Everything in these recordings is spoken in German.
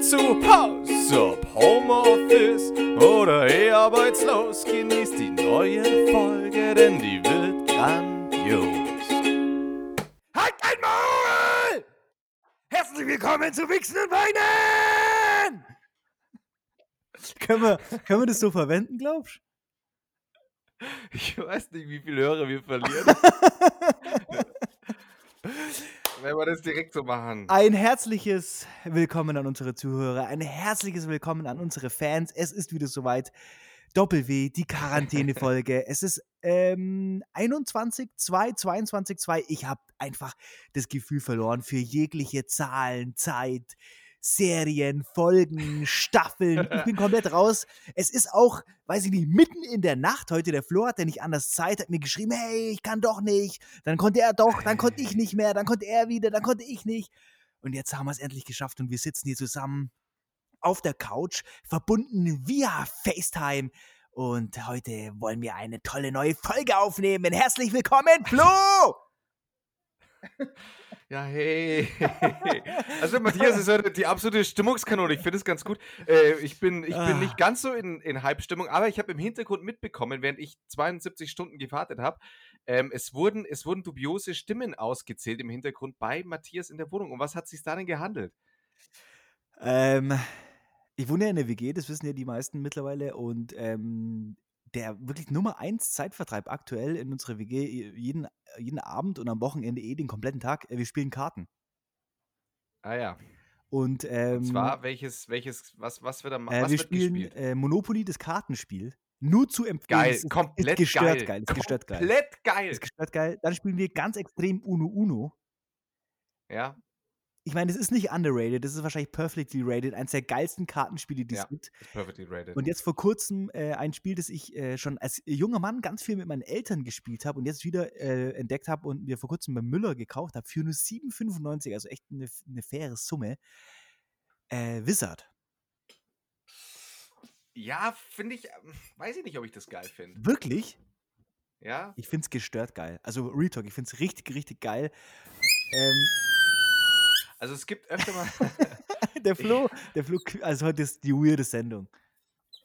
seid doch eh zu Haus. Ob Homeoffice oder eh arbeitslos, genießt die neue Folge, denn die wird grandios. Halt ein Maul! Herzlich willkommen zu Wichsen und Weinen! können, wir, können wir das so verwenden, glaubst du? Ich weiß nicht, wie viele Hörer wir verlieren. Wenn wir das direkt so machen. Ein herzliches Willkommen an unsere Zuhörer, ein herzliches Willkommen an unsere Fans. Es ist wieder soweit. Doppel-W, die Quarantäne-Folge. es ist ähm, 21, 2, 22, 2. Ich habe einfach das Gefühl verloren für jegliche Zahlen, Zeit, Serien, Folgen, Staffeln. Ich bin komplett raus. Es ist auch, weiß ich nicht, mitten in der Nacht heute. Der Flo hatte nicht anders Zeit, hat mir geschrieben, hey, ich kann doch nicht. Dann konnte er doch, dann konnte ich nicht mehr, dann konnte er wieder, dann konnte ich nicht. Und jetzt haben wir es endlich geschafft und wir sitzen hier zusammen auf der Couch, verbunden via FaceTime. Und heute wollen wir eine tolle neue Folge aufnehmen. Herzlich willkommen, Flo! Ja, hey. Also Matthias ist heute die absolute Stimmungskanone. Ich finde es ganz gut. Äh, ich bin, ich bin nicht Ah. ganz so in, in Hype-Stimmung, aber ich habe im Hintergrund mitbekommen, während ich 72 Stunden gewartet habe, ähm, es, wurden, es wurden dubiose Stimmen ausgezählt im Hintergrund bei Matthias in der Wohnung. Um was hat es sich da denn gehandelt? Ähm, ich wohne ja in der WG, das wissen ja die meisten mittlerweile. Und ähm, der wirklich Nummer eins Zeitvertreib aktuell in unserer WG, jeden, jeden Abend und am Wochenende eh den kompletten Tag, äh, wir spielen Karten. Ah ja. Und, ähm, Und zwar, welches, welches, was, was wird da äh, was wir wird spielen gespielt? äh, Monopoly, das Kartenspiel. Nur zu empfehlen. Geil, ist, komplett ist gestört geil. geil. Ist gestört geil. Komplett geil. Ist gestört geil. Dann spielen wir ganz extrem Uno Uno. Ja, Ich meine, es ist nicht underrated, das ist wahrscheinlich perfectly rated, eines der geilsten Kartenspiele, die es Ja. gibt. perfectly rated. Und jetzt vor kurzem äh, ein Spiel, das ich äh, schon als junger Mann ganz viel mit meinen Eltern gespielt habe und jetzt wieder äh, entdeckt habe und mir vor kurzem bei Müller gekauft habe für nur 7,95, also echt eine, eine faire Summe. Äh, Wizard. ja, finde ich, ähm, weiß ich nicht, ob ich das geil finde. Wirklich? Ja, Ich finde es gestört geil. Also Retalk, ich finde es richtig, richtig geil. Ähm, also es gibt öfter mal, der Flo, der Flo, also heute ist die weirde Sendung.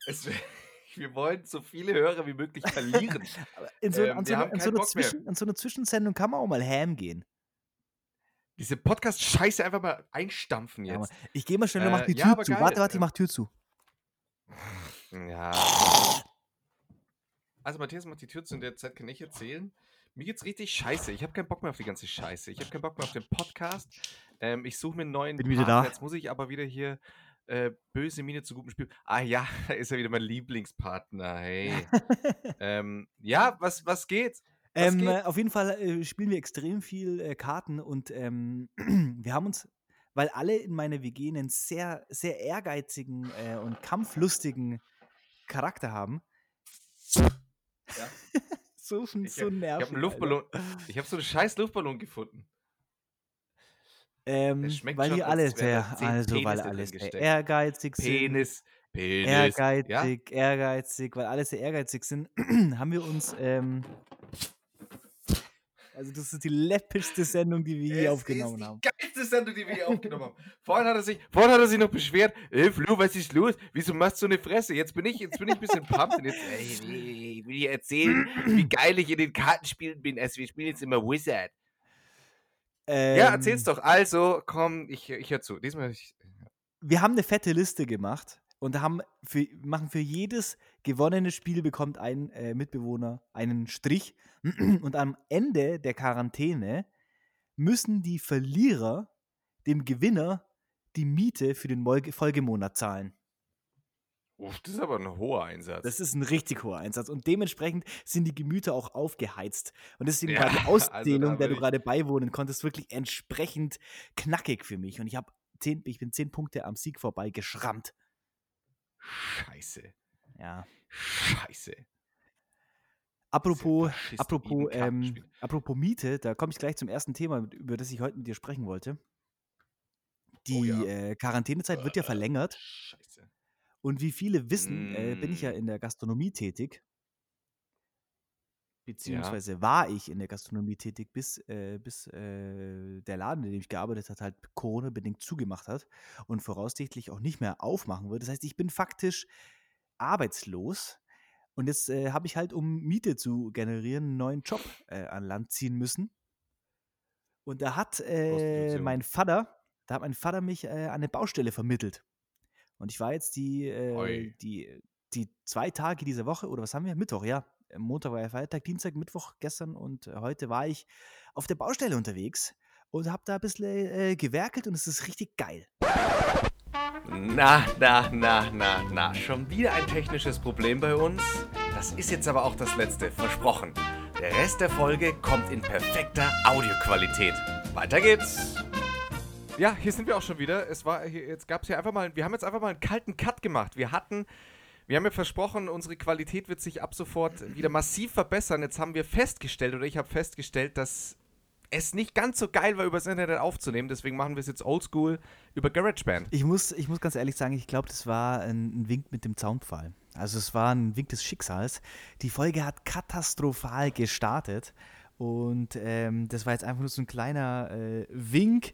es, wir wollen so viele Hörer wie möglich verlieren. In so, Ähm, an, so an, so. Zwischen, so Zwischensendung kann man auch mal ham gehen. Diese Podcast-Scheiße einfach mal einstampfen Ja, jetzt. Mann. ich gehe mal schnell und mach Äh, die ja, Tür zu. geil, Warte, warte, ich äh, mach Tür zu. Ja. Also Matthias macht die Tür zu, in der Zeit kann ich erzählen. Mir geht's richtig scheiße. Ich habe keinen Bock mehr auf die ganze Scheiße. Ich habe keinen Bock mehr auf den Podcast. Ähm, ich suche mir einen neuen Bin wieder da. Jetzt muss ich aber wieder hier äh, böse Miene zu gutem Spiel. Ah ja, da ist ja wieder mein Lieblingspartner. Hey. ähm, ja, was, was geht? Was Ähm, geht? äh, auf jeden Fall äh, spielen wir extrem viel äh, Karten und ähm, wir haben uns, weil alle in meiner WG einen sehr, sehr ehrgeizigen äh, und kampflustigen Charakter haben. Ja. so, Ich, so ich nervig. habe einen Luftballon. Ich habe so einen scheiß Luftballon gefunden. Ähm, weil schon, die als alle wären sehr, also weil Penisse alle drin sehr gesteckt. ehrgeizig sind. Penis. Penis. Ehrgeizig, ehrgeizig, weil alle sehr ehrgeizig sind, haben wir uns, ähm, also das ist die läppischste Sendung, die wir Ja? je aufgenommen ist haben. die geilste Sendung, die wir hier aufgenommen haben. Vorhin hat er sich, vorhin hat er sich noch beschwert. Ey, Flo, was ist los? Wieso machst du so eine Fresse? Jetzt bin ich, jetzt bin ich ein bisschen pumped und jetzt, ey, ich will dir erzählen, wie geil ich in den Kartenspielen bin. Also, wir spielen jetzt immer Wizard. Ja, erzähl's Ähm, doch. Also, komm, ich, ich hör zu. Diesmal, ich, Wir haben eine fette Liste gemacht und haben für, machen für jedes gewonnene Spiel bekommt ein äh, Mitbewohner einen Strich und am Ende der Quarantäne müssen die Verlierer dem Gewinner die Miete für den Folgemonat zahlen. Uff, das ist aber ein hoher Einsatz. Das ist ein richtig hoher Einsatz und dementsprechend sind die Gemüter auch aufgeheizt. Und deswegen war die Ja, Auszählung, also der du gerade beiwohnen konntest, wirklich entsprechend knackig für mich. Und ich, hab zehn, ich bin zehn Punkte am Sieg vorbei geschrammt. Scheiße. Ja. Scheiße. Apropos, apropos, ähm, apropos Miete, da komme ich gleich zum ersten Thema, über das ich heute mit dir sprechen wollte. Die Oh ja. äh, Quarantänezeit wird ja Äh, verlängert. Scheiße. Und wie viele wissen, äh, bin ich ja Mm. in der Gastronomie tätig. beziehungsweise war ich in der Gastronomie tätig, bis, äh, bis äh, der Laden, in dem ich gearbeitet habe, halt Corona-bedingt zugemacht hat und voraussichtlich auch nicht mehr aufmachen wird. Das heißt, ich bin faktisch arbeitslos und jetzt äh, habe ich halt, um Miete zu generieren, einen neuen Job äh, an Land ziehen müssen. Und da hat äh, mein Vater, da hat mein Vater mich an eine Baustelle vermittelt. Und ich war jetzt die, äh, die, die zwei Tage dieser Woche, oder was haben wir? Mittwoch, ja. Montag war ja Feiertag, Dienstag, Mittwoch gestern und äh, heute war ich auf der Baustelle unterwegs und habe da ein bisschen äh, gewerkelt und es ist richtig geil. Na, na, na, na, na. Schon wieder ein technisches Problem bei uns? Das ist jetzt aber auch das letzte, versprochen. Der Rest der Folge kommt in perfekter Audioqualität. Weiter geht's. Ja, hier sind wir auch schon wieder. Es war hier, jetzt gab es hier einfach mal, wir haben jetzt einfach mal einen kalten Cut gemacht. Wir hatten, wir haben ja versprochen, unsere Qualität wird sich ab sofort wieder massiv verbessern. Jetzt haben wir festgestellt, oder ich habe festgestellt, dass es nicht ganz so geil war, übers Internet aufzunehmen. Deswegen machen wir es jetzt oldschool über GarageBand. Ich muss, ich muss ganz ehrlich sagen, ich glaube, das war ein, Wink mit dem Zaunpfahl. Also es war ein Wink des Schicksals. Die Folge hat katastrophal gestartet und ähm, das war jetzt einfach nur so ein kleiner äh, Wink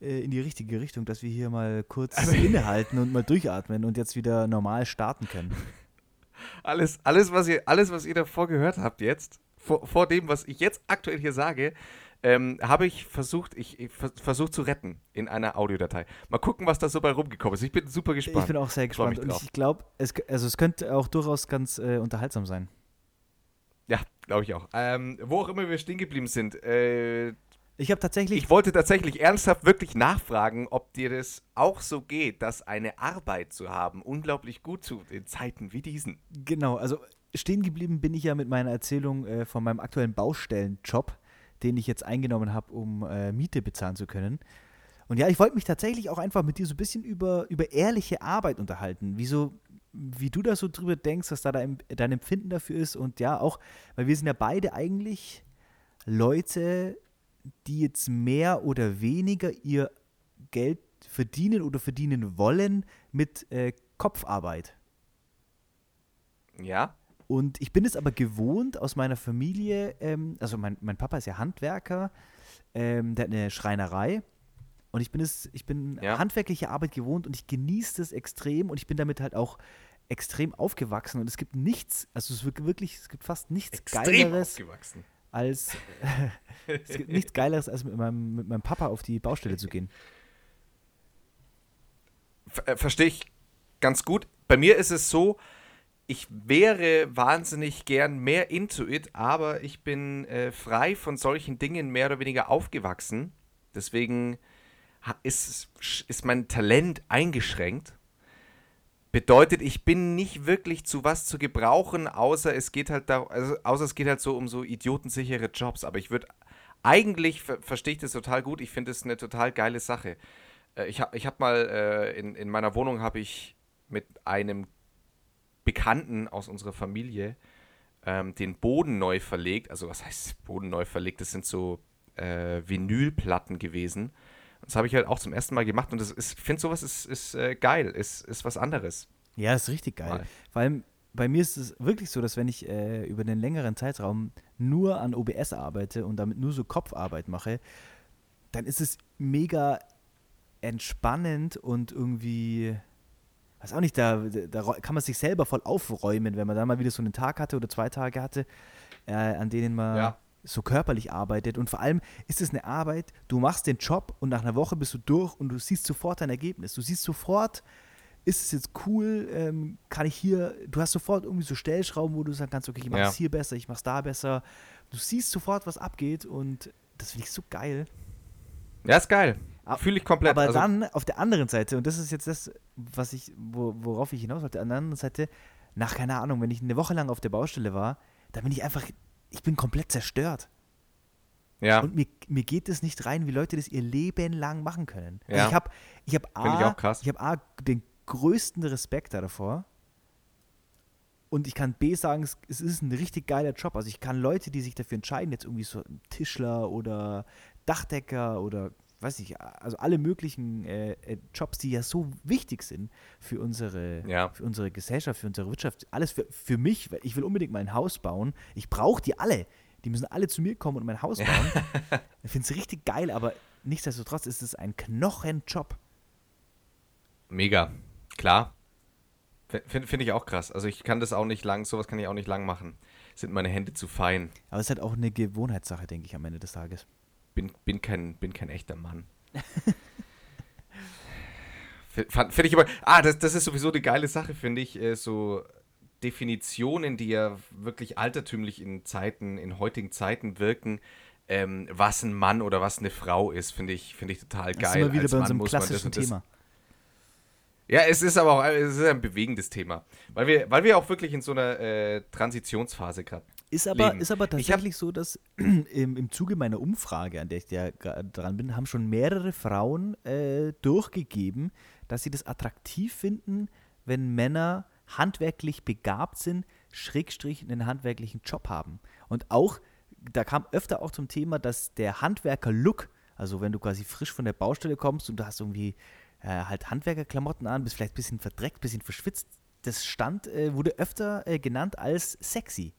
äh, in die richtige Richtung, dass wir hier mal kurz innehalten und mal durchatmen und jetzt wieder normal starten können. Alles, alles, was ihr, alles, was ihr davor gehört habt jetzt, vor, vor dem, was ich jetzt aktuell hier sage, ähm, habe ich versucht, ich, ich vers versucht zu retten in einer Audiodatei. Mal gucken, was da so bei rumgekommen ist. Ich bin super gespannt. Ich bin auch sehr gespannt und drauf. ich glaube, es, also es könnte auch durchaus ganz äh, unterhaltsam sein. Ja, glaube ich auch. Ähm, wo auch immer wir stehen geblieben sind. Äh, Ich habe tatsächlich ich wollte tatsächlich ernsthaft wirklich nachfragen, ob dir das auch so geht, dass eine Arbeit zu haben unglaublich gut tut in Zeiten wie diesen. Genau, also stehen geblieben bin ich ja mit meiner Erzählung äh, von meinem aktuellen Baustellenjob, den ich jetzt eingenommen habe, um äh, Miete bezahlen zu können. Und ja, ich wollte mich tatsächlich auch einfach mit dir so ein bisschen über, über ehrliche Arbeit unterhalten. Wie, so, wie du da so drüber denkst, was da dein, dein Empfinden dafür ist. Und ja, auch, weil wir sind ja beide eigentlich Leute, die jetzt mehr oder weniger ihr Geld verdienen oder verdienen wollen mit äh, Kopfarbeit. Ja? Und ich bin es aber gewohnt aus meiner Familie, ähm, also mein, mein Papa ist ja Handwerker, ähm, der hat eine Schreinerei. Und ich bin es, ich bin Ja. handwerkliche Arbeit gewohnt und ich genieße das extrem und ich bin damit halt auch extrem aufgewachsen. Und es gibt nichts, also es wird wirklich, es gibt fast nichts Extrem Geileres aufgewachsen. Als es gibt nichts Geileres, als mit meinem, mit meinem Papa auf die Baustelle zu gehen. Ver äh, Verstehe ich ganz gut. Bei mir ist es so, ich wäre wahnsinnig gern mehr into it, aber ich bin äh, frei von solchen Dingen mehr oder weniger aufgewachsen. Deswegen ist, ist mein Talent eingeschränkt. Bedeutet, ich bin nicht wirklich zu was zu gebrauchen, außer es geht halt da, also, außer es geht halt so um so idiotensichere Jobs. Aber ich würde eigentlich ver verstehe ich das total gut. Ich finde es eine total geile Sache. Äh, ich habe ich hab mal äh, in, in meiner Wohnung habe ich mit einem Bekannten aus unserer Familie ähm, den Boden neu verlegt. Also was heißt Boden neu verlegt? Das sind so äh, Vinylplatten gewesen. Das habe ich halt auch zum ersten Mal gemacht und das ist, ich finde sowas ist, ist äh, geil, ist, ist was anderes. Ja, das ist richtig geil. Mal. Vor allem bei mir ist es wirklich so, dass wenn ich äh, über einen längeren Zeitraum nur an OBS arbeite und damit nur so Kopfarbeit mache, dann ist es mega entspannend und irgendwie, weiß auch nicht, da, da kann man sich selber voll aufräumen, wenn man da mal wieder so einen Tag hatte oder zwei Tage hatte, äh, an denen man Ja. So körperlich arbeitet. Und vor allem ist es eine Arbeit, du machst den Job und nach einer Woche bist du durch und du siehst sofort dein Ergebnis. Du siehst sofort, ist es jetzt cool, ähm, kann ich hier, du hast sofort irgendwie so Stellschrauben, wo du sagen kannst, okay, ich mach's Ja. hier besser, ich mach's da besser. Du siehst sofort, was abgeht und das finde ich so geil. Ja, ist geil. A- Fühle ich komplett. Aber also, dann auf der anderen Seite, und das ist jetzt das, was ich, wo, worauf ich hinaus auf der anderen Seite, nach, keine Ahnung, wenn ich eine Woche lang auf der Baustelle war, da bin ich einfach, ich bin komplett zerstört. ja, Und mir, mir geht es nicht rein, wie Leute das ihr Leben lang machen können. Also Ja. ich habe ich hab ich A, auch krass. ich hab A, den größten Respekt davor. Und ich kann B sagen, es, es ist ein richtig geiler Job. Also ich kann Leute, die sich dafür entscheiden, jetzt irgendwie so Tischler oder Dachdecker oder weiß ich, also alle möglichen äh, äh, Jobs, die ja so wichtig sind für unsere, Ja. für unsere Gesellschaft, für unsere Wirtschaft, alles für, für mich, weil ich will unbedingt mein Haus bauen. Ich brauche die alle. Die müssen alle zu mir kommen und mein Haus bauen. ich finde es richtig geil, aber nichtsdestotrotz ist es ein Knochenjob. Mega. Klar. Finde find ich auch krass. Also ich kann das auch nicht lang, sowas kann ich auch nicht lang machen. Sind meine Hände zu fein. Aber es ist halt auch eine Gewohnheitssache, denke ich, am Ende des Tages. Bin, bin, kein, bin kein echter Mann. Finde ich aber. Ah, das, das ist sowieso die geile Sache, finde ich. Äh, so Definitionen, die ja wirklich altertümlich in Zeiten, in heutigen Zeiten wirken, ähm, was ein Mann oder was eine Frau ist, finde ich, finde ich total Das geil. sind wir wieder Als bei Mann unserem das klassischen und das- Thema. Ja, es ist aber auch es ist ein bewegendes Thema. Weil wir, weil wir auch wirklich in so einer äh, Transitionsphase gerade. Ist aber, leben. ist aber Ich hab- tatsächlich so, dass im, im Zuge meiner Umfrage, an der ich ja dran bin, haben schon mehrere Frauen äh, durchgegeben, dass sie das attraktiv finden, wenn Männer handwerklich begabt sind, Schrägstrich einen handwerklichen Job haben. Und auch, da kam öfter auch zum Thema, dass der Handwerker-Look, also wenn du quasi frisch von der Baustelle kommst und du hast irgendwie äh, halt Handwerkerklamotten an, bist vielleicht ein bisschen verdreckt, bisschen verschwitzt, das stand, äh, wurde öfter äh, genannt als sexy.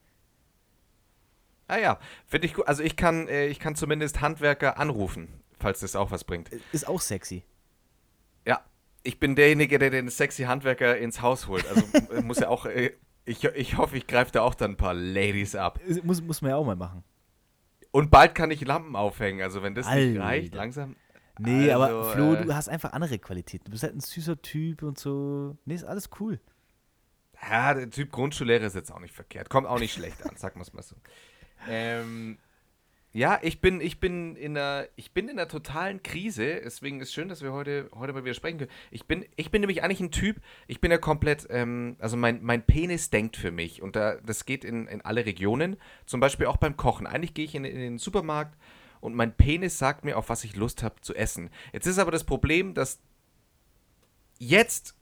Ah ja, finde ich gut. Also ich kann, äh, ich kann zumindest Handwerker anrufen, falls das auch was bringt. Ist auch sexy. Ja, ich bin derjenige, der den sexy Handwerker ins Haus holt. Also äh, muss ja auch. Äh, ich, ich hoffe, ich greife da auch dann ein paar Ladies ab. Muss, muss man ja auch mal machen. Und bald kann ich Lampen aufhängen. Also wenn das nicht Alter. reicht, langsam. Nee, aber Also, Flo, äh, du hast einfach andere Qualitäten. Du bist halt ein süßer Typ und so. Nee, ist alles cool. Ja, der Typ Grundschullehrer ist jetzt auch nicht verkehrt. Kommt auch nicht schlecht an, es mal so. Ähm, ja, ich bin, ich bin in einer, ich bin in einer totalen Krise. Deswegen ist schön, dass wir heute, heute mal wieder sprechen können. Ich bin, ich bin nämlich eigentlich ein Typ, ich bin ja komplett, ähm, also mein, mein Penis denkt für mich. Und da, das geht in, in alle Regionen. Zum Beispiel auch beim Kochen. Eigentlich gehe ich in, in den Supermarkt und mein Penis sagt mir, auf was ich Lust habe zu essen. Jetzt ist aber das Problem, dass jetzt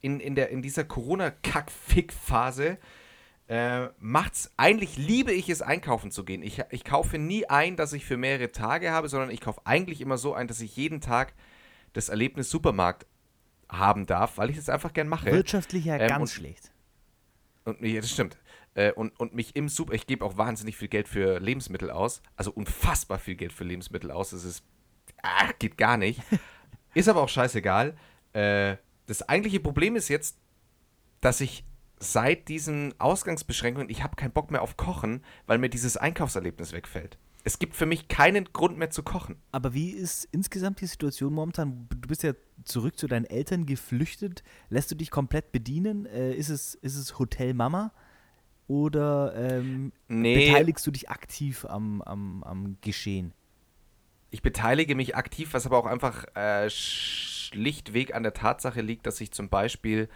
in, in, der, in dieser Corona-Kack-Fick-Phase äh, macht's, eigentlich liebe ich es, einkaufen zu gehen. Ich, ich kaufe nie ein, dass ich für mehrere Tage habe, sondern ich kaufe eigentlich immer so ein, dass ich jeden Tag das Erlebnis Supermarkt haben darf, weil ich es einfach gern mache. Wirtschaftlich ja Ähm, ganz und- schlecht. Und, ja, das stimmt. Äh, und, und mich im Super, ich gebe auch wahnsinnig viel Geld für Lebensmittel aus. Also unfassbar viel Geld für Lebensmittel aus. Das ist, ah, geht gar nicht. ist aber auch scheißegal. Äh, das eigentliche Problem ist jetzt, dass ich seit diesen Ausgangsbeschränkungen, ich habe keinen Bock mehr auf Kochen, weil mir dieses Einkaufserlebnis wegfällt. Es gibt für mich keinen Grund mehr zu kochen. Aber wie ist insgesamt die Situation momentan? Du bist ja zurück zu deinen Eltern geflüchtet. Lässt du dich komplett bedienen? Äh, ist, es, ist es Hotel Mama? Oder ähm, Nee. beteiligst du dich aktiv am, am, am Geschehen? Ich beteilige mich aktiv, was aber auch einfach äh, schlichtweg an der Tatsache liegt, dass ich zum Beispiel,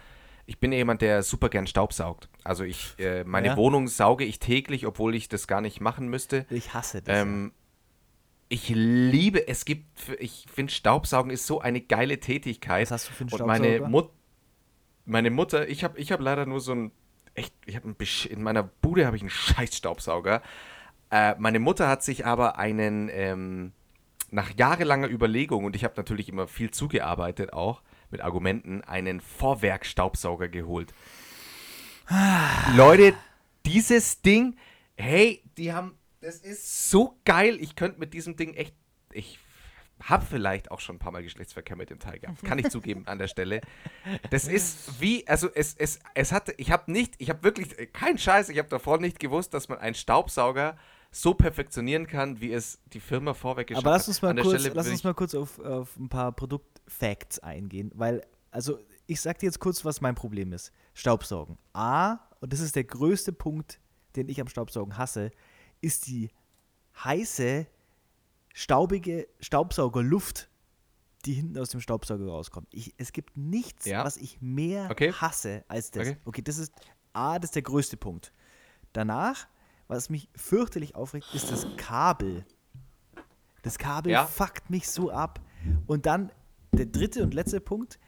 ich bin jemand, der super gern Staubsaugt. Also ich, äh, meine Ja. Wohnung sauge ich täglich, obwohl ich das gar nicht machen müsste. Ich hasse das. Ähm, ich liebe, es gibt, ich finde Staubsaugen ist so eine geile Tätigkeit. Was hast du für einen Und meine, Staubsauger? Mut, meine Mutter, ich habe ich hab leider nur so ein, echt, ich habe in meiner Bude habe ich einen scheiß Staubsauger. Äh, meine Mutter hat sich aber einen, ähm, nach jahrelanger Überlegung, und ich habe natürlich immer viel zugearbeitet auch, mit Argumenten, einen Vorwerk-Staubsauger geholt. Leute, dieses Ding, hey, die haben, das ist so geil. Ich könnte mit diesem Ding echt, ich habe vielleicht auch schon ein paar Mal Geschlechtsverkehr mit dem Teil gehabt. Kann ich zugeben an der Stelle. Das ist wie, also es, es, es hatte, ich habe nicht, ich habe wirklich, kein Scheiß, ich habe davor nicht gewusst, dass man einen Staubsauger so perfektionieren kann, wie es die Firma vorweg geschafft Aber lass uns hat. mal kurz, lass uns mal kurz auf, auf ein paar Produktfacts eingehen, weil, also ich sag dir jetzt kurz, was mein Problem ist. Staubsaugen. A, und das ist der größte Punkt, den ich am Staubsaugen hasse, ist die heiße, staubige Staubsaugerluft, die hinten aus dem Staubsauger rauskommt. Ich, es gibt nichts, Ja. was ich mehr Okay. hasse als das. Okay. okay, das ist A, das ist der größte Punkt. Danach, was mich fürchterlich aufregt, ist das Kabel. Das Kabel Ja. fuckt mich so ab. Und dann der dritte und letzte Punkt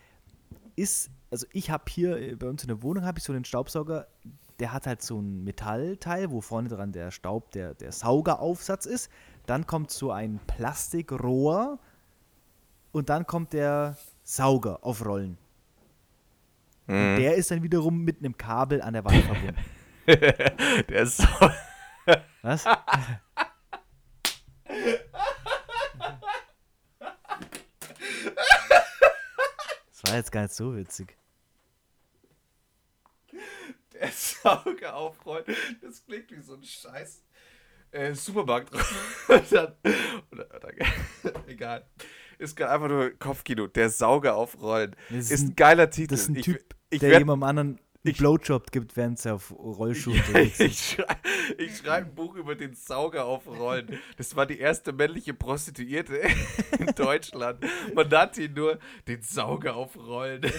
ist, also ich habe hier äh, bei uns in der Wohnung habe ich so einen Staubsauger, der hat halt so ein Metallteil, wo vorne dran der Staub, der, der Saugeraufsatz ist. Dann kommt so ein Plastikrohr und dann kommt der Sauger auf Rollen. Mhm. Der ist dann wiederum mit einem Kabel an der Wand verbunden. Der Sau Was? war jetzt gar nicht so witzig. Der Sauger aufrollen. Das klingt wie so ein Scheiß. Äh, Supermarkt. Und dann, oder, oder, egal. Ist gerade einfach nur Kopfkino. Der Sauger aufrollen. Das Ist ein geiler Titel. Das ist ein ich, Typ, ich der werd- jemandem anderen einen Blowjob gibt, während sie auf Rollschuhen Ja, unterwegs ich sind. schreibe ich ein Buch über den Sauger auf Rollen. Das war die erste männliche Prostituierte in Deutschland. Man nannte ihn nur den Sauger auf Rollen.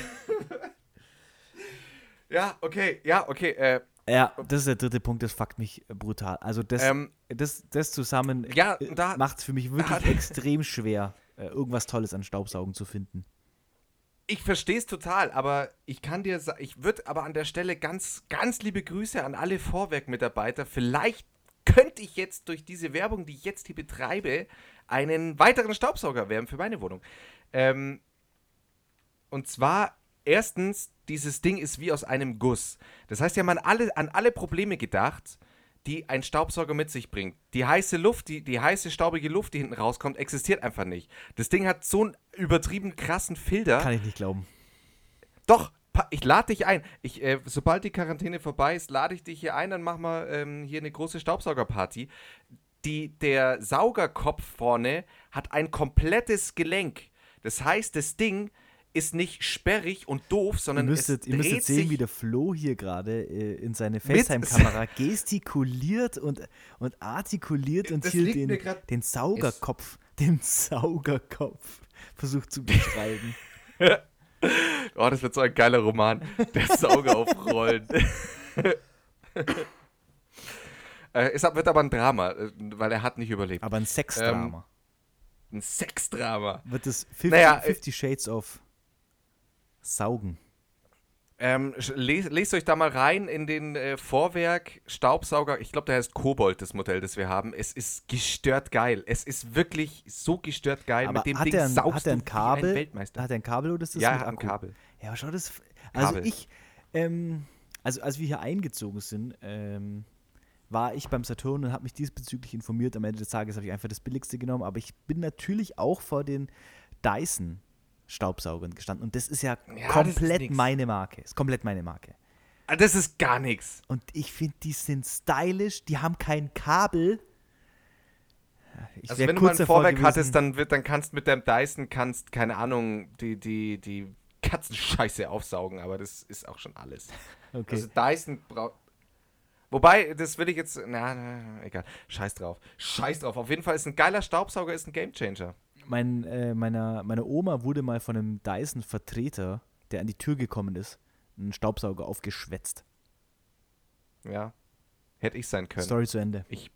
Ja, okay, ja, okay. Äh, Ja, das ist der dritte Punkt, das fuckt mich brutal. Also das, ähm, das, das zusammen Ja, äh, macht es für mich wirklich extrem schwer, äh, irgendwas Tolles an Staubsaugen zu finden. Ich verstehe es total, aber ich kann dir sagen, ich würde aber an der Stelle ganz, ganz liebe Grüße an alle Vorwerk-Mitarbeiter. Vielleicht könnte ich jetzt durch diese Werbung, die ich jetzt hier betreibe, einen weiteren Staubsauger werben für meine Wohnung. Ähm, und zwar, erstens, dieses Ding ist wie aus einem Guss. Das heißt, ja, man alle, an alle Probleme gedacht, die ein Staubsauger mit sich bringt. Die heiße Luft, die, die heiße, staubige Luft, die hinten rauskommt, existiert einfach nicht. Das Ding hat so einen übertrieben krassen Filter. Kann ich nicht glauben. Doch, ich lade dich ein. Ich, äh, sobald die Quarantäne vorbei ist, lade ich dich hier ein, dann machen wir ähm, hier eine große Staubsaugerparty. Die, der Saugerkopf vorne hat ein komplettes Gelenk. Das heißt, das Ding ist nicht sperrig und doof, Ihr sondern müsstet, es ihr müsstet dreht sehen, wie der Flo hier gerade äh, in seine FaceTime-Kamera gestikuliert und, und artikuliert und Das hier den, den Saugerkopf, den Saugerkopf versucht zu beschreiben. Oh, das wird so ein geiler Roman. Der Sauger auf Rollen. äh, es wird aber ein Drama, äh, weil er hat nicht überlebt. Aber ein Sexdrama. Ein Sexdrama. Wird es 50, Naja, äh, 50 Shades of Saugen? Ähm, sch- les, lest euch da mal rein in den äh, Vorwerk Staubsauger. Ich glaube, der heißt Kobold, das Modell, das wir haben. Es ist gestört geil. Es ist wirklich so gestört geil. Aber Mit dem hat Ding er ein, saugst hat er ein Kabel? ein Weltmeister. Hat er ein Kabel oder ist das ja, mit er hat ein Akku? Kabel. Ja, aber schau das. Also Kabel. ich, ähm, also als wir hier eingezogen sind, ähm, war ich beim Saturn und habe mich diesbezüglich informiert. Am Ende des Tages habe ich einfach das Billigste genommen, aber ich bin natürlich auch vor den Dyson Staubsaugern gestanden und das ist ja, Ja, ist komplett nix. meine Marke. Ist komplett meine Marke. Ah, Das ist gar nichts. Und ich finde, die sind stylisch, die haben kein Kabel. Ich Also wenn du mal ein Vorwerk gewesen- hattest, dann, wird, dann kannst mit deinem Dyson, kannst, keine Ahnung, die, die, die Katzenscheiße aufsaugen, aber das ist auch schon alles. Okay. Also Dyson braucht. Wobei, das will ich jetzt. Na, na, egal. Scheiß drauf. Scheiß drauf. Auf jeden Fall ist ein geiler Staubsauger, ist ein Gamechanger. Mein, äh, meiner, meiner Oma wurde mal von einem Dyson-Vertreter, der an die Tür gekommen ist, ein Staubsauger aufgeschwätzt. Ja. Hätte ich sein können. Story zu Ende. Ich,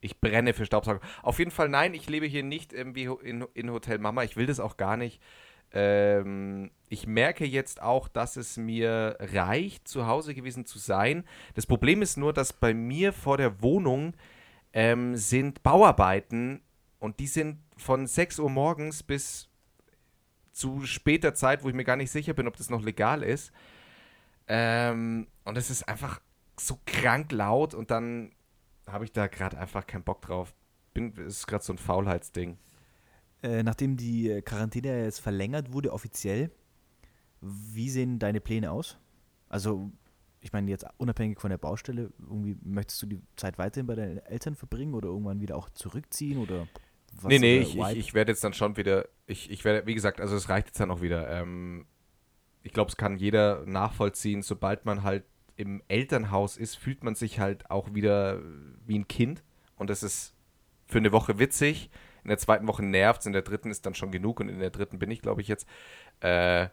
ich brenne für Staubsauger. Auf jeden Fall, nein, ich lebe hier nicht ähm, wie in, in Hotel Mama. Ich will das auch gar nicht. Ähm, ich merke jetzt auch, dass es mir reicht, zu Hause gewesen zu sein. Das Problem ist nur, dass bei mir vor der Wohnung ähm, sind Bauarbeiten und die sind von 6 Uhr morgens bis zu später Zeit, wo ich mir gar nicht sicher bin, ob das noch legal ist. Ähm, und es ist einfach so krank laut und dann habe ich da gerade einfach keinen Bock drauf. Bin, ist gerade so ein Faulheitsding. Äh, nachdem die äh, Quarantäne jetzt verlängert wurde, offiziell, wie sehen deine Pläne aus? Also, ich meine, jetzt unabhängig von der Baustelle, irgendwie möchtest du die Zeit weiterhin bei deinen Eltern verbringen oder irgendwann wieder auch zurückziehen oder was? nee, nee, ich, ich, ich werde jetzt dann schon wieder, ich, ich werde, wie gesagt, also es reicht jetzt dann auch wieder. Ähm, ich glaube, es kann jeder nachvollziehen, sobald man halt im Elternhaus ist, fühlt man sich halt auch wieder wie ein Kind. Und das ist für eine Woche witzig. In der zweiten Woche nervt es, in der dritten ist dann schon genug und in der dritten bin ich, glaube ich, jetzt. Äh,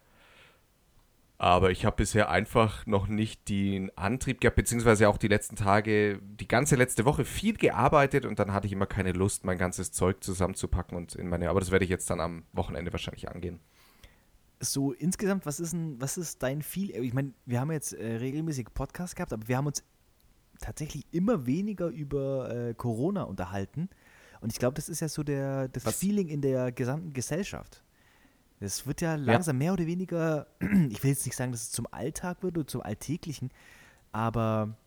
aber ich habe bisher einfach noch nicht den Antrieb gehabt, beziehungsweise auch die letzten Tage, die ganze letzte Woche viel gearbeitet und dann hatte ich immer keine Lust, mein ganzes Zeug zusammenzupacken und in meine. Aber das werde ich jetzt dann am Wochenende wahrscheinlich angehen. so insgesamt, was ist denn, was ist dein Feel? Ich meine, wir haben jetzt äh, regelmäßig Podcasts gehabt, aber wir haben uns tatsächlich immer weniger über äh, Corona unterhalten. Und ich glaube, das ist ja so der, das Was? Feeling in der gesamten Gesellschaft. Es wird ja langsam mehr oder weniger, ich will jetzt nicht sagen, dass es zum Alltag wird oder zum Alltäglichen, aber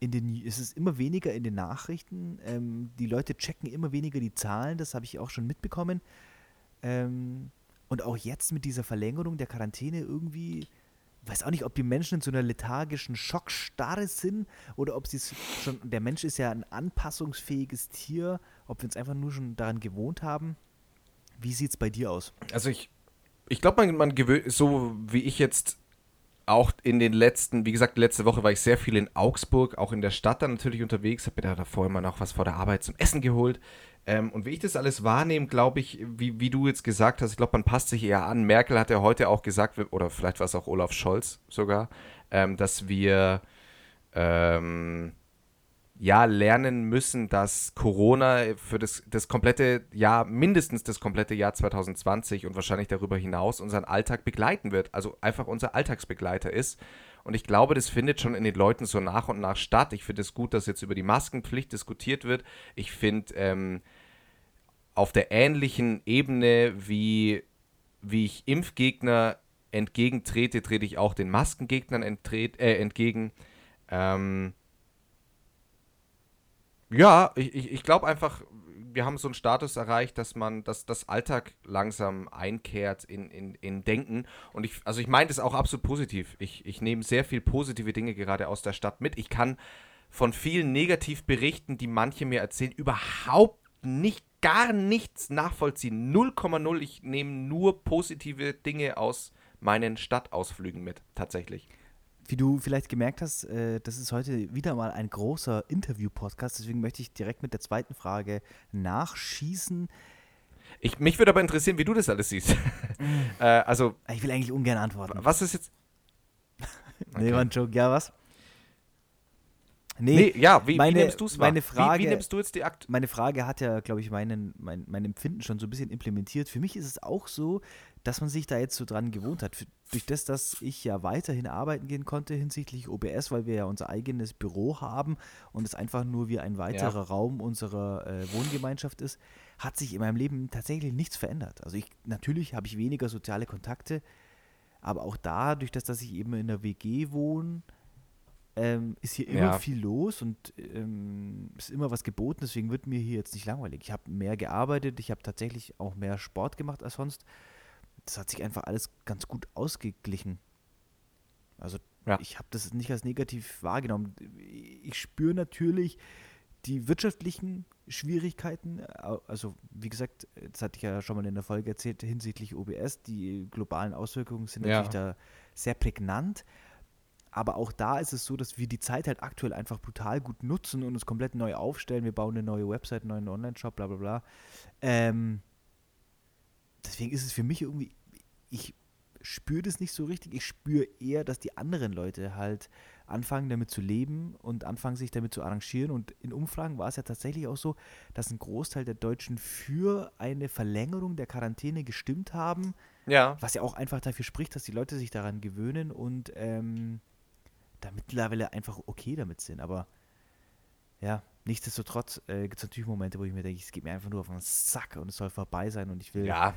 in den, es ist immer weniger in den Nachrichten. Ähm, die Leute checken immer weniger die Zahlen, das habe ich auch schon mitbekommen. Ähm, und auch jetzt mit dieser Verlängerung der Quarantäne irgendwie, weiß auch nicht, ob die Menschen in so einer lethargischen Schockstarre sind oder ob sie es schon, der Mensch ist ja ein anpassungsfähiges Tier, ob wir uns einfach nur schon daran gewohnt haben. Wie sieht es bei dir aus? Also ich, ich glaube, man, man gewöhnt, so wie ich jetzt auch in den letzten, wie gesagt, letzte Woche war ich sehr viel in Augsburg, auch in der Stadt dann natürlich unterwegs, habe mir da davor immer noch was vor der Arbeit zum Essen geholt. Ähm, und wie ich das alles wahrnehme, glaube ich, wie, wie du jetzt gesagt hast, ich glaube, man passt sich eher an. Merkel hat ja heute auch gesagt, oder vielleicht war es auch Olaf Scholz sogar, ähm, dass wir ähm, ja lernen müssen, dass Corona für das, das komplette Jahr, mindestens das komplette Jahr 2020 und wahrscheinlich darüber hinaus unseren Alltag begleiten wird. Also einfach unser Alltagsbegleiter ist. Und ich glaube, das findet schon in den Leuten so nach und nach statt. Ich finde es gut, dass jetzt über die Maskenpflicht diskutiert wird. Ich finde ähm, auf der ähnlichen Ebene, wie, wie ich Impfgegner entgegentrete, trete ich auch den Maskengegnern äh, entgegen. Ähm, ja, ich, ich, glaube einfach, wir haben so einen Status erreicht, dass man, dass das Alltag langsam einkehrt in, in, in Denken. Und ich, also ich meine das auch absolut positiv. Ich, ich nehme sehr viel positive Dinge gerade aus der Stadt mit. Ich kann von vielen Negativberichten, die manche mir erzählen, überhaupt nicht, gar nichts nachvollziehen. 0,0. Ich nehme nur positive Dinge aus meinen Stadtausflügen mit, tatsächlich. Wie du vielleicht gemerkt hast, äh, das ist heute wieder mal ein großer Interview-Podcast, deswegen möchte ich direkt mit der zweiten Frage nachschießen. Ich, mich würde aber interessieren, wie du das alles siehst. äh, also, Ich will eigentlich ungern antworten. was ist jetzt. Nee, war ein Joke. Ja, was? Nee, ja, wie, meine- wie nimmst du es wahr? meine Frage- wie, wie nimmst du jetzt die Akt? Meine Frage hat ja, glaube ich, meinen, mein, mein Empfinden schon so ein bisschen implementiert. Für mich ist es auch so, dass man sich da jetzt so dran gewohnt hat. Für, durch das, dass ich ja weiterhin arbeiten gehen konnte hinsichtlich OBS, weil wir ja unser eigenes Büro haben und es einfach nur wie ein weiterer Raum unserer äh, Wohngemeinschaft ist, hat sich in meinem Leben tatsächlich nichts verändert. Also ich, natürlich habe ich weniger soziale Kontakte, aber auch da, durch das, dass ich eben in der WG wohne, ähm, ist hier immer Ja. viel los und ähm, ist immer was geboten, deswegen wird mir hier jetzt nicht langweilig. Ich habe mehr gearbeitet, ich habe tatsächlich auch mehr Sport gemacht als sonst. Das hat sich einfach alles ganz gut ausgeglichen. Also Ja. ich habe das nicht als negativ wahrgenommen. Ich spüre natürlich die wirtschaftlichen Schwierigkeiten, also wie gesagt, das hatte ich ja schon mal in der Folge erzählt, hinsichtlich OBS, die globalen Auswirkungen sind Ja. natürlich da sehr prägnant. Aber auch da ist es so, dass wir die Zeit halt aktuell einfach brutal gut nutzen und uns komplett neu aufstellen. Wir bauen eine neue Website, einen neuen Online-Shop, bla bla bla. Ähm, deswegen ist es für mich irgendwie, ich spüre das nicht so richtig. Ich spüre eher, dass die anderen Leute halt anfangen damit zu leben und anfangen sich damit zu arrangieren. Und in Umfragen war es ja tatsächlich auch so, dass ein Großteil der Deutschen für eine Verlängerung der Quarantäne gestimmt haben. Ja. Was ja auch einfach dafür spricht, dass die Leute sich daran gewöhnen und ähm, da mittlerweile einfach okay damit sind. Aber ja, nichtsdestotrotz äh, gibt es natürlich Momente, wo ich mir denke, es geht mir einfach nur auf den Sack und es soll vorbei sein und ich will, Ja,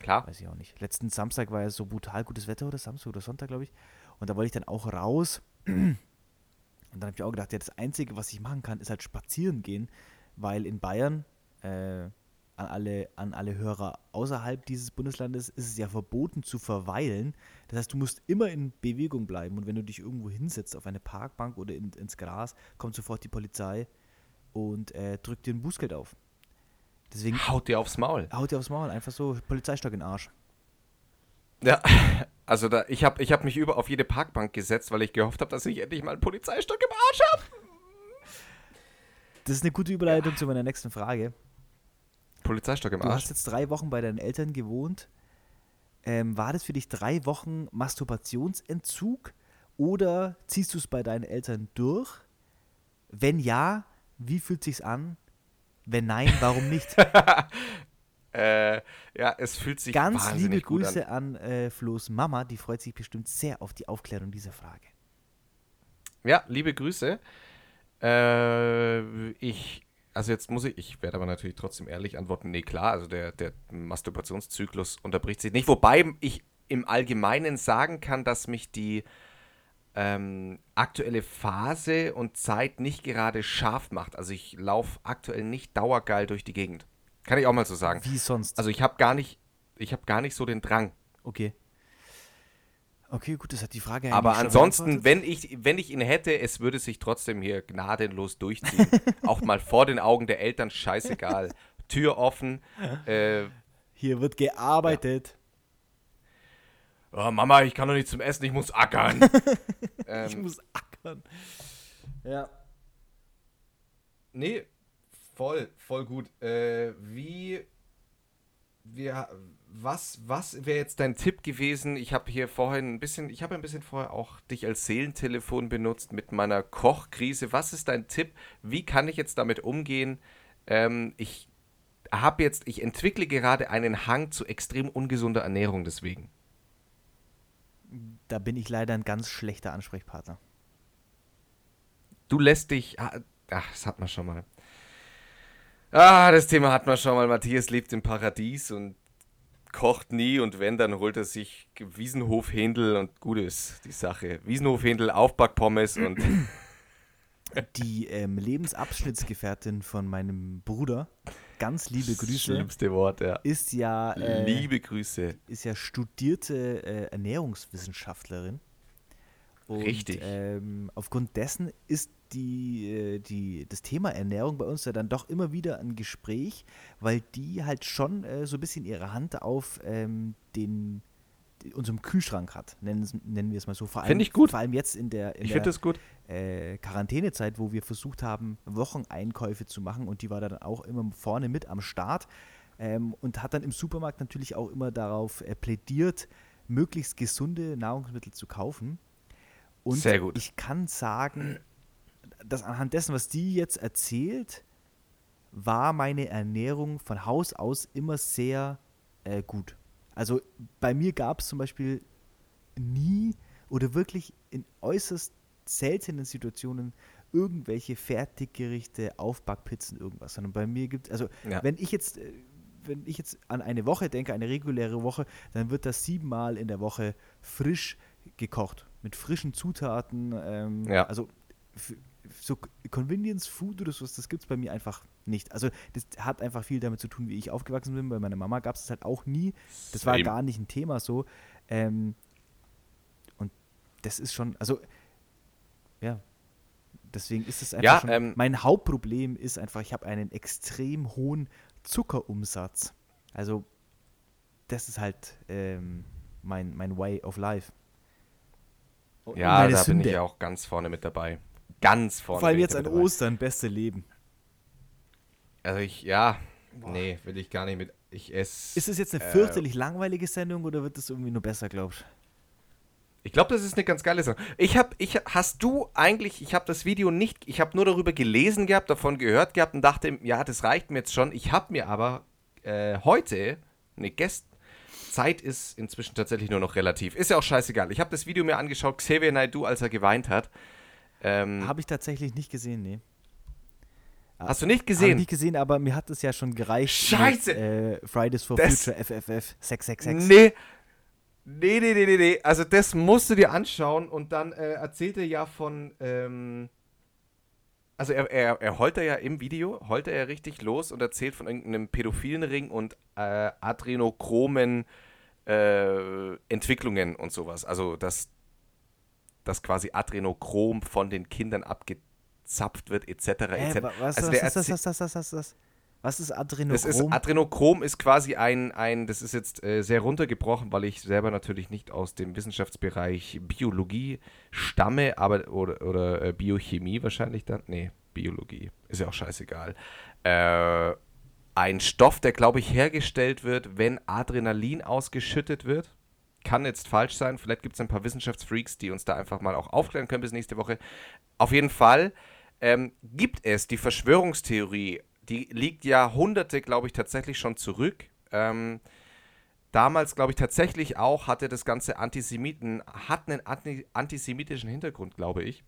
klar. weiß ich auch nicht. Letzten Samstag war ja so brutal gutes Wetter oder Samstag oder Sonntag, glaube ich. Und da wollte ich dann auch raus. Und dann habe ich auch gedacht, ja, das Einzige, was ich machen kann, ist halt spazieren gehen, weil in Bayern, äh, an alle, an alle Hörer außerhalb dieses Bundeslandes, ist es ja verboten zu verweilen. Das heißt, du musst immer in Bewegung bleiben und wenn du dich irgendwo hinsetzt, auf eine Parkbank oder in, ins Gras, kommt sofort die Polizei und äh, drückt dir ein Bußgeld auf. Deswegen Haut dir aufs Maul. haut dir aufs Maul, einfach so Polizeistock in den Arsch. Ja, also da, ich habe ich hab mich über auf jede Parkbank gesetzt, weil ich gehofft habe, dass ich endlich mal einen Polizeistock im Arsch habe. Das ist eine gute Überleitung zu meiner nächsten Frage. Polizeistock im Du Arsch? hast jetzt drei Wochen bei deinen Eltern gewohnt. Ähm, war das für dich drei Wochen Masturbationsentzug oder ziehst du es bei deinen Eltern durch? Wenn ja, wie fühlt sich's an? Wenn nein, warum nicht? Äh, ja, es fühlt sich Ganz liebe Grüße an. an, äh, Flo's Mama, die freut sich bestimmt sehr auf die Aufklärung dieser Frage. Ja, liebe Grüße. Äh, ich also jetzt muss ich, ich werde aber natürlich trotzdem ehrlich antworten, nee, klar, also der, der Masturbationszyklus unterbricht sich nicht, wobei ich im Allgemeinen sagen kann, dass mich die ähm, aktuelle Phase und Zeit nicht gerade scharf macht. Also ich laufe aktuell nicht dauergeil durch die Gegend. Kann ich auch mal so sagen. Wie sonst? Also ich habe gar nicht, ich habe gar nicht so den Drang. okay. Okay, gut, das hat die Frage Aber eigentlich schon ansonsten, wenn ich, wenn ich ihn hätte, es würde sich trotzdem hier gnadenlos durchziehen. auch mal vor den Augen der Eltern, scheißegal. Tür offen. Äh, Hier wird gearbeitet. Oh, Mama, ich kann doch nicht zum Essen, ich muss ackern. Ich ähm, muss ackern. Ja. nee, voll, voll gut. Äh, wie, wir, was, was wäre jetzt dein Tipp gewesen? Ich habe hier vorhin ein bisschen, ich habe ein bisschen vorher auch dich als Seelentelefon benutzt mit meiner Kochkrise. Was ist dein Tipp? Wie kann ich jetzt damit umgehen? Ähm, ich habe jetzt, ich entwickle gerade einen Hang zu extrem ungesunder Ernährung deswegen. Da bin ich leider ein ganz schlechter Ansprechpartner. Du lässt dich. ah, Ach, das hat man schon mal. Ah, das Thema hat man schon mal. Matthias lebt im Paradies und kocht nie und wenn, dann holt er sich Wiesenhofhändel und gut ist die Sache. Wiesenhofhändel, Aufbackpommes und. Die ähm, Lebensabschnittsgefährtin von meinem Bruder, ganz liebe Grüße, Schlimmste Wort, ja. ist ja, äh, Liebe Grüße. ist ja studierte äh, Ernährungswissenschaftlerin. Und, Richtig. Ähm, aufgrund dessen ist die, äh, die, das Thema Ernährung bei uns ja dann doch immer wieder ein Gespräch, weil die halt schon äh, so ein bisschen ihre Hand auf ähm, den unserem Kühlschrank hat, nennen, nennen wir es mal so. Vor allem, Find ich gut. Vor allem jetzt in der, in der finde äh, Quarantänezeit, wo wir versucht haben, Wocheneinkäufe zu machen und die war dann auch immer vorne mit am Start ähm, und hat dann im Supermarkt natürlich auch immer darauf äh, plädiert, möglichst gesunde Nahrungsmittel zu kaufen. Und Sehr gut. ich kann sagen, dass anhand dessen, was die jetzt erzählt, war meine Ernährung von Haus aus immer sehr äh, gut. Also bei mir gab es zum Beispiel nie oder wirklich in äußerst seltenen Situationen irgendwelche Fertiggerichte, Aufbackpizzen, irgendwas, sondern bei mir gibt also Ja. wenn ich jetzt äh, wenn ich jetzt an eine Woche denke, eine reguläre Woche, dann wird das siebenmal in der Woche frisch gekocht mit frischen Zutaten. Ähm, Ja. Also so Convenience Food oder sowas, das gibt es bei mir einfach nicht. Also das hat einfach viel damit zu tun, wie ich aufgewachsen bin. Bei meiner Mama gab es das halt auch nie. Das war Same. gar nicht ein Thema so. Ähm, und das ist schon, also ja, deswegen ist es einfach Ja, schon, ähm, mein Hauptproblem ist einfach, ich habe einen extrem hohen Zuckerumsatz. Also das ist halt ähm, mein, mein Way of Life. Und Ja, da bin Sünde. ich auch ganz vorne mit dabei. Ganz vorne. Vor allem bin jetzt an dabei. Ostern, beste Leben. Also ich, ja, nee, will ich gar nicht mit. Ich esse. Ist es jetzt eine äh, fürchterlich langweilige Sendung oder wird das irgendwie nur besser, glaubst du? Ich glaube, das ist eine ganz geile Sache. Ich habe, ich, hast du eigentlich, ich habe das Video nicht, ich habe nur darüber gelesen gehabt, davon gehört gehabt und dachte, ja, das reicht mir jetzt schon. Ich habe mir aber äh, heute, ne, gest, Zeit ist inzwischen tatsächlich nur noch relativ. Ist ja auch scheißegal. Ich habe das Video mir angeschaut, Xavier Naidoo, als er geweint hat. Ähm, Habe ich tatsächlich nicht gesehen, nee. Hast du nicht gesehen? nicht gesehen, aber mir hat es ja schon gereicht. Scheiße! Mit, äh, Fridays for Das- Future, FFF, 666. Nee. Nee, nee, nee, nee, nee. Also das musst du dir anschauen und dann äh, erzählt er ja von, ähm, also er, er, er heult er ja im Video, heult er ja richtig los und erzählt von irgendeinem pädophilen Ring und äh, adrenochromen äh, Entwicklungen und sowas. Also dass, dass quasi Adrenochrom von den Kindern abgezapft wird, etc. Etc. wa- was, also was, das, erzähl- was, was, was, was, was? Was ist das Adrenochrom? ist Adrenochrom ist quasi ein, ein das ist jetzt äh, sehr runtergebrochen, weil ich selber natürlich nicht aus dem Wissenschaftsbereich Biologie stamme, aber oder, oder äh, Biochemie wahrscheinlich dann. Nee, Biologie. Ist ja auch scheißegal. Äh, ein Stoff, der, glaube ich, hergestellt wird, wenn Adrenalin ausgeschüttet wird. Kann jetzt falsch sein. Vielleicht gibt es ein paar Wissenschaftsfreaks, die uns da einfach mal auch aufklären können bis nächste Woche. Auf jeden Fall ähm, gibt es die Verschwörungstheorie, die liegt Jahrhunderte, glaube ich, tatsächlich schon zurück. Ähm, damals, glaube ich, tatsächlich auch hatte das ganze Antisemiten, hat einen anti antisemitischen Hintergrund, glaube ich.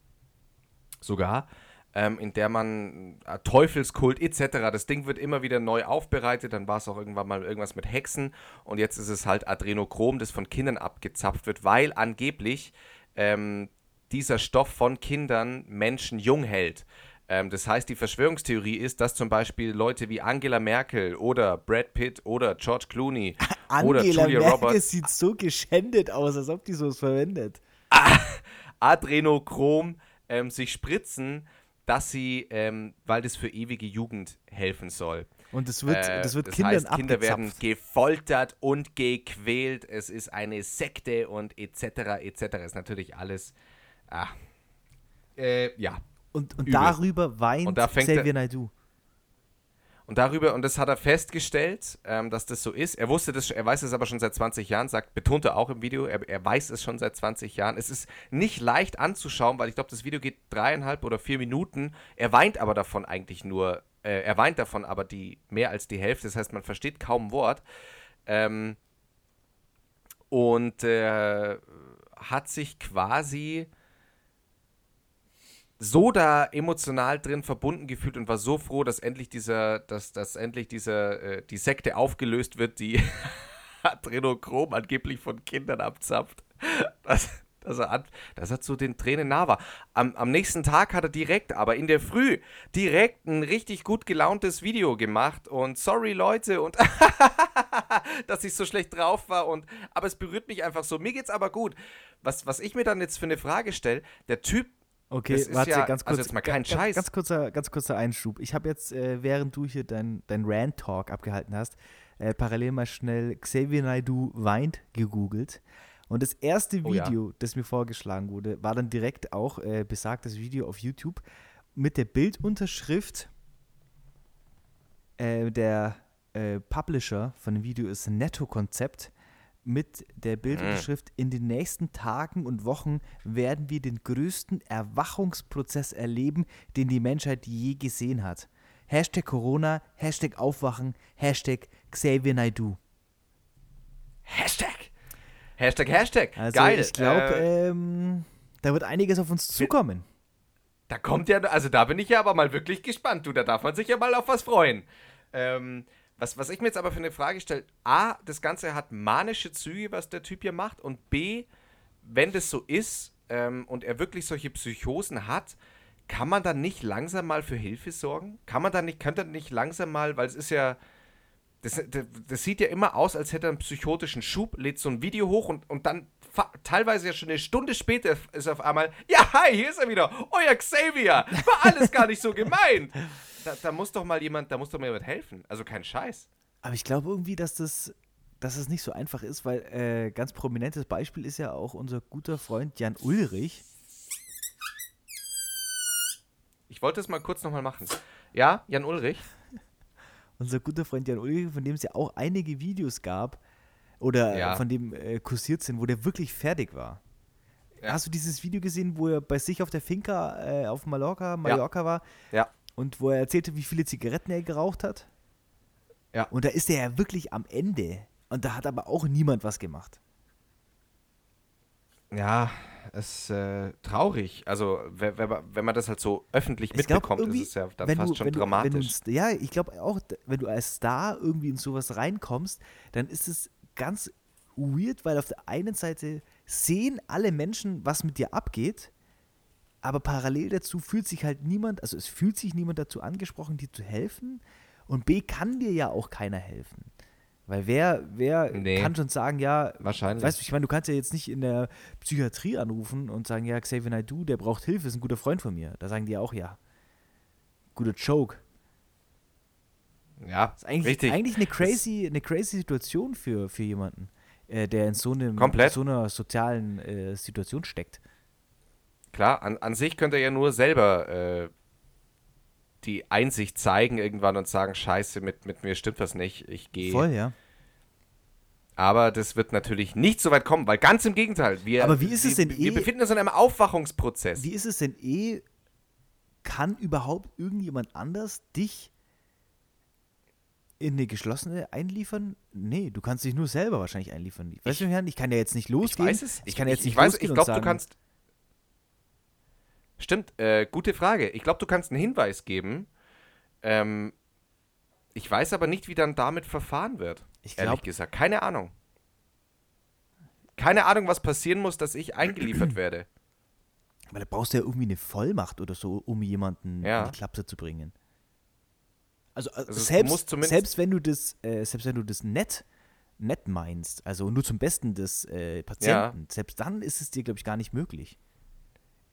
Sogar. ähm, in der man äh, Teufelskult etc. Das Ding wird immer wieder neu aufbereitet. Dann war es auch irgendwann mal irgendwas mit Hexen und jetzt ist es halt Adrenochrom, das von Kindern abgezapft wird, weil angeblich ähm, dieser Stoff von Kindern Menschen jung hält. Ähm, das heißt, die Verschwörungstheorie ist, dass zum Beispiel Leute wie Angela Merkel oder Brad Pitt oder George Clooney oder Angela Julia Merkel Roberts sieht so geschändet aus, als ob die sowas verwendet. Adrenochrom ähm, sich spritzen, dass sie, ähm, weil das für ewige Jugend helfen soll. Und das wird, Äh, das wird das Kindern heißt, Kinder werden gefoltert und gequält. Es ist eine Sekte und etc. etc. Ist natürlich alles. Ah, äh, ja. Und, und übel. darüber weint Und da fängt Xavier er- Naidoo. Und darüber, und das hat er festgestellt, ähm, dass das so ist. Er wusste das, er weiß es aber schon seit 20 Jahren, sagt, betont er auch im Video, er, er weiß es schon seit 20 Jahren. Es ist nicht leicht anzuschauen, weil ich glaube, das Video geht dreieinhalb oder vier Minuten. Er weint aber davon eigentlich nur, äh, er weint davon aber die mehr als die Hälfte. Das heißt, man versteht kaum ein Wort. Ähm, und äh, hat sich quasi so da emotional drin verbunden gefühlt und war so froh, dass endlich dieser, dass, dass endlich dieser, äh, die Sekte aufgelöst wird, die Adrenochrom angeblich von Kindern abzapft. Dass, dass, er, an, dass er zu den Tränen nah war. Am, am nächsten Tag hat er direkt, aber in der Früh, direkt ein richtig gut gelauntes Video gemacht und sorry Leute und dass ich so schlecht drauf war und aber es berührt mich einfach so. Mir geht's aber gut. Was, was ich mir dann jetzt für eine Frage stelle, der Typ Okay, Das warte, ja- ganz also kurz. jetzt mal kein ga- Scheiß. Ganz kurzer, ganz kurzer Einschub. Ich habe jetzt, äh, während du hier dein, dein Rant-Talk abgehalten hast, äh, parallel mal schnell Xavier Naidoo weint gegoogelt. Und das erste Oh ja. Video, das mir vorgeschlagen wurde, war dann direkt auch äh, besagtes Video auf YouTube mit der Bildunterschrift. Äh, der äh, Publisher von dem Video ist Netto Konzept mit der Bildunterschrift In den nächsten Tagen und Wochen werden wir den größten Erwachungsprozess erleben, den die Menschheit je gesehen hat. Hashtag Corona, Hashtag Aufwachen, Hashtag Xavier Naidoo. Hashtag. Hashtag, Hashtag. Also Geil. ich glaube, Äh, ähm, da wird einiges auf uns zukommen. da kommt ja, also da bin ich ja aber mal wirklich gespannt. Du, da darf man sich ja mal auf was freuen. Ähm, was, was ich mir jetzt aber für eine Frage stelle, A, das Ganze hat manische Züge, was der Typ hier macht. Und B, wenn das so ist ähm, und er wirklich solche Psychosen hat, kann man dann nicht langsam mal für Hilfe sorgen? Kann man dann nicht, könnte er nicht langsam mal, weil es ist ja, das, das, das sieht ja immer aus, als hätte er einen psychotischen Schub, lädt so ein Video hoch und, und dann teilweise ja schon eine Stunde später ist auf einmal, ja, hi, hier ist er wieder, euer Xavier, war alles gar nicht so gemeint. Da, da muss doch mal jemand, da muss doch mal jemand helfen. Also kein Scheiß. Aber ich glaube irgendwie, dass das, dass das nicht so einfach ist, weil äh, ganz prominentes Beispiel ist ja auch unser guter Freund Jan Ulrich. Ich wollte es mal kurz nochmal machen. Ja, Jan Ulrich? Unser guter Freund Jan Ulrich, von dem es ja auch einige Videos gab oder Ja. von dem äh, kursiert sind, wo der wirklich fertig war. Ja. Hast du dieses Video gesehen, wo er bei sich auf der Finca äh, auf Mallorca, Mallorca war Ja. Und wo er erzählte, wie viele Zigaretten er geraucht hat? Ja. Und da ist er ja wirklich am Ende. Und da hat aber auch niemand was gemacht. Ja, es ist äh, traurig. Also, wenn, wenn, man, das halt so öffentlich Ich glaub, mitbekommt, ist irgendwie, es ja dann fast du, schon wenn du, du, dramatisch. ja, ich glaube auch, wenn du als Star irgendwie in sowas reinkommst, dann ist es ganz weird, weil auf der einen Seite sehen alle Menschen, was mit dir abgeht, aber parallel dazu fühlt sich halt niemand, also es fühlt sich niemand dazu angesprochen, dir zu helfen und B kann dir ja auch keiner helfen. Weil wer, wer Nee. kann schon sagen, ja, Wahrscheinlich. weißt du, ich meine, du kannst ja jetzt nicht in der Psychiatrie anrufen und sagen, ja, Xavier Naidoo, der braucht Hilfe, ist ein guter Freund von mir. Da sagen die ja auch, ja, guter Joke. ja, Ist eigentlich, richtig. eigentlich eine crazy, eine crazy Situation für, für jemanden, äh, der in so, einem, Komplett. so einer sozialen äh, Situation steckt. Klar, an, an sich könnte er ja nur selber äh, die Einsicht zeigen irgendwann und sagen, scheiße, mit, mit mir stimmt was nicht, ich gehe. Voll, ja. Aber das wird natürlich nicht so weit kommen, weil ganz im Gegenteil, wir, Aber wie ist es wir, denn wir eh- befinden uns in einem Aufwachungsprozess. Wie ist es denn eh, kann überhaupt irgendjemand anders dich in eine geschlossene einliefern? Nee, du kannst dich nur selber wahrscheinlich einliefern. Weißt du, Jan, ich kann ja jetzt nicht ich losgehen. weiß es. Ich kann jetzt ich, nicht ich weiß, losgehen ich und glaube, du kannst. Stimmt, äh, gute Frage. Ich glaube, du kannst einen Hinweis geben. Ähm, ich weiß aber nicht, wie dann damit verfahren wird. Ich ehrlich glaube, gesagt. Keine Ahnung. Keine Ahnung, was passieren muss, dass ich eingeliefert werde. weil da brauchst du ja irgendwie eine Vollmacht oder so, um jemanden Ja. in die Klapse zu bringen. Also, äh, Also selbst, selbst wenn du das, äh, selbst wenn du das nett, nett meinst, also nur zum Besten des äh, Patienten, selbst dann ist es dir, glaube ich, gar nicht möglich.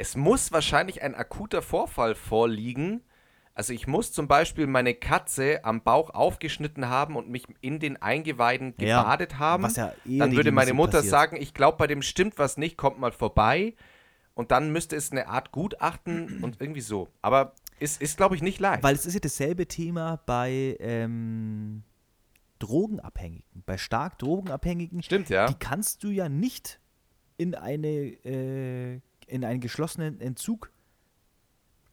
Es muss wahrscheinlich ein akuter Vorfall vorliegen. Also ich muss zum Beispiel meine Katze am Bauch aufgeschnitten haben und mich in den Eingeweiden Ja, gebadet haben. was ja eher dann würde meine Mutter passiert. sagen, ich glaube, bei dem stimmt was nicht, kommt mal vorbei. Und dann müsste es eine Art Gutachten und irgendwie so. Aber es ist, glaube ich, nicht leicht. Weil es ist ja dasselbe Thema bei ähm, Drogenabhängigen, bei stark Drogenabhängigen. Stimmt, ja. Die kannst du ja nicht in eine äh, in einen geschlossenen Entzug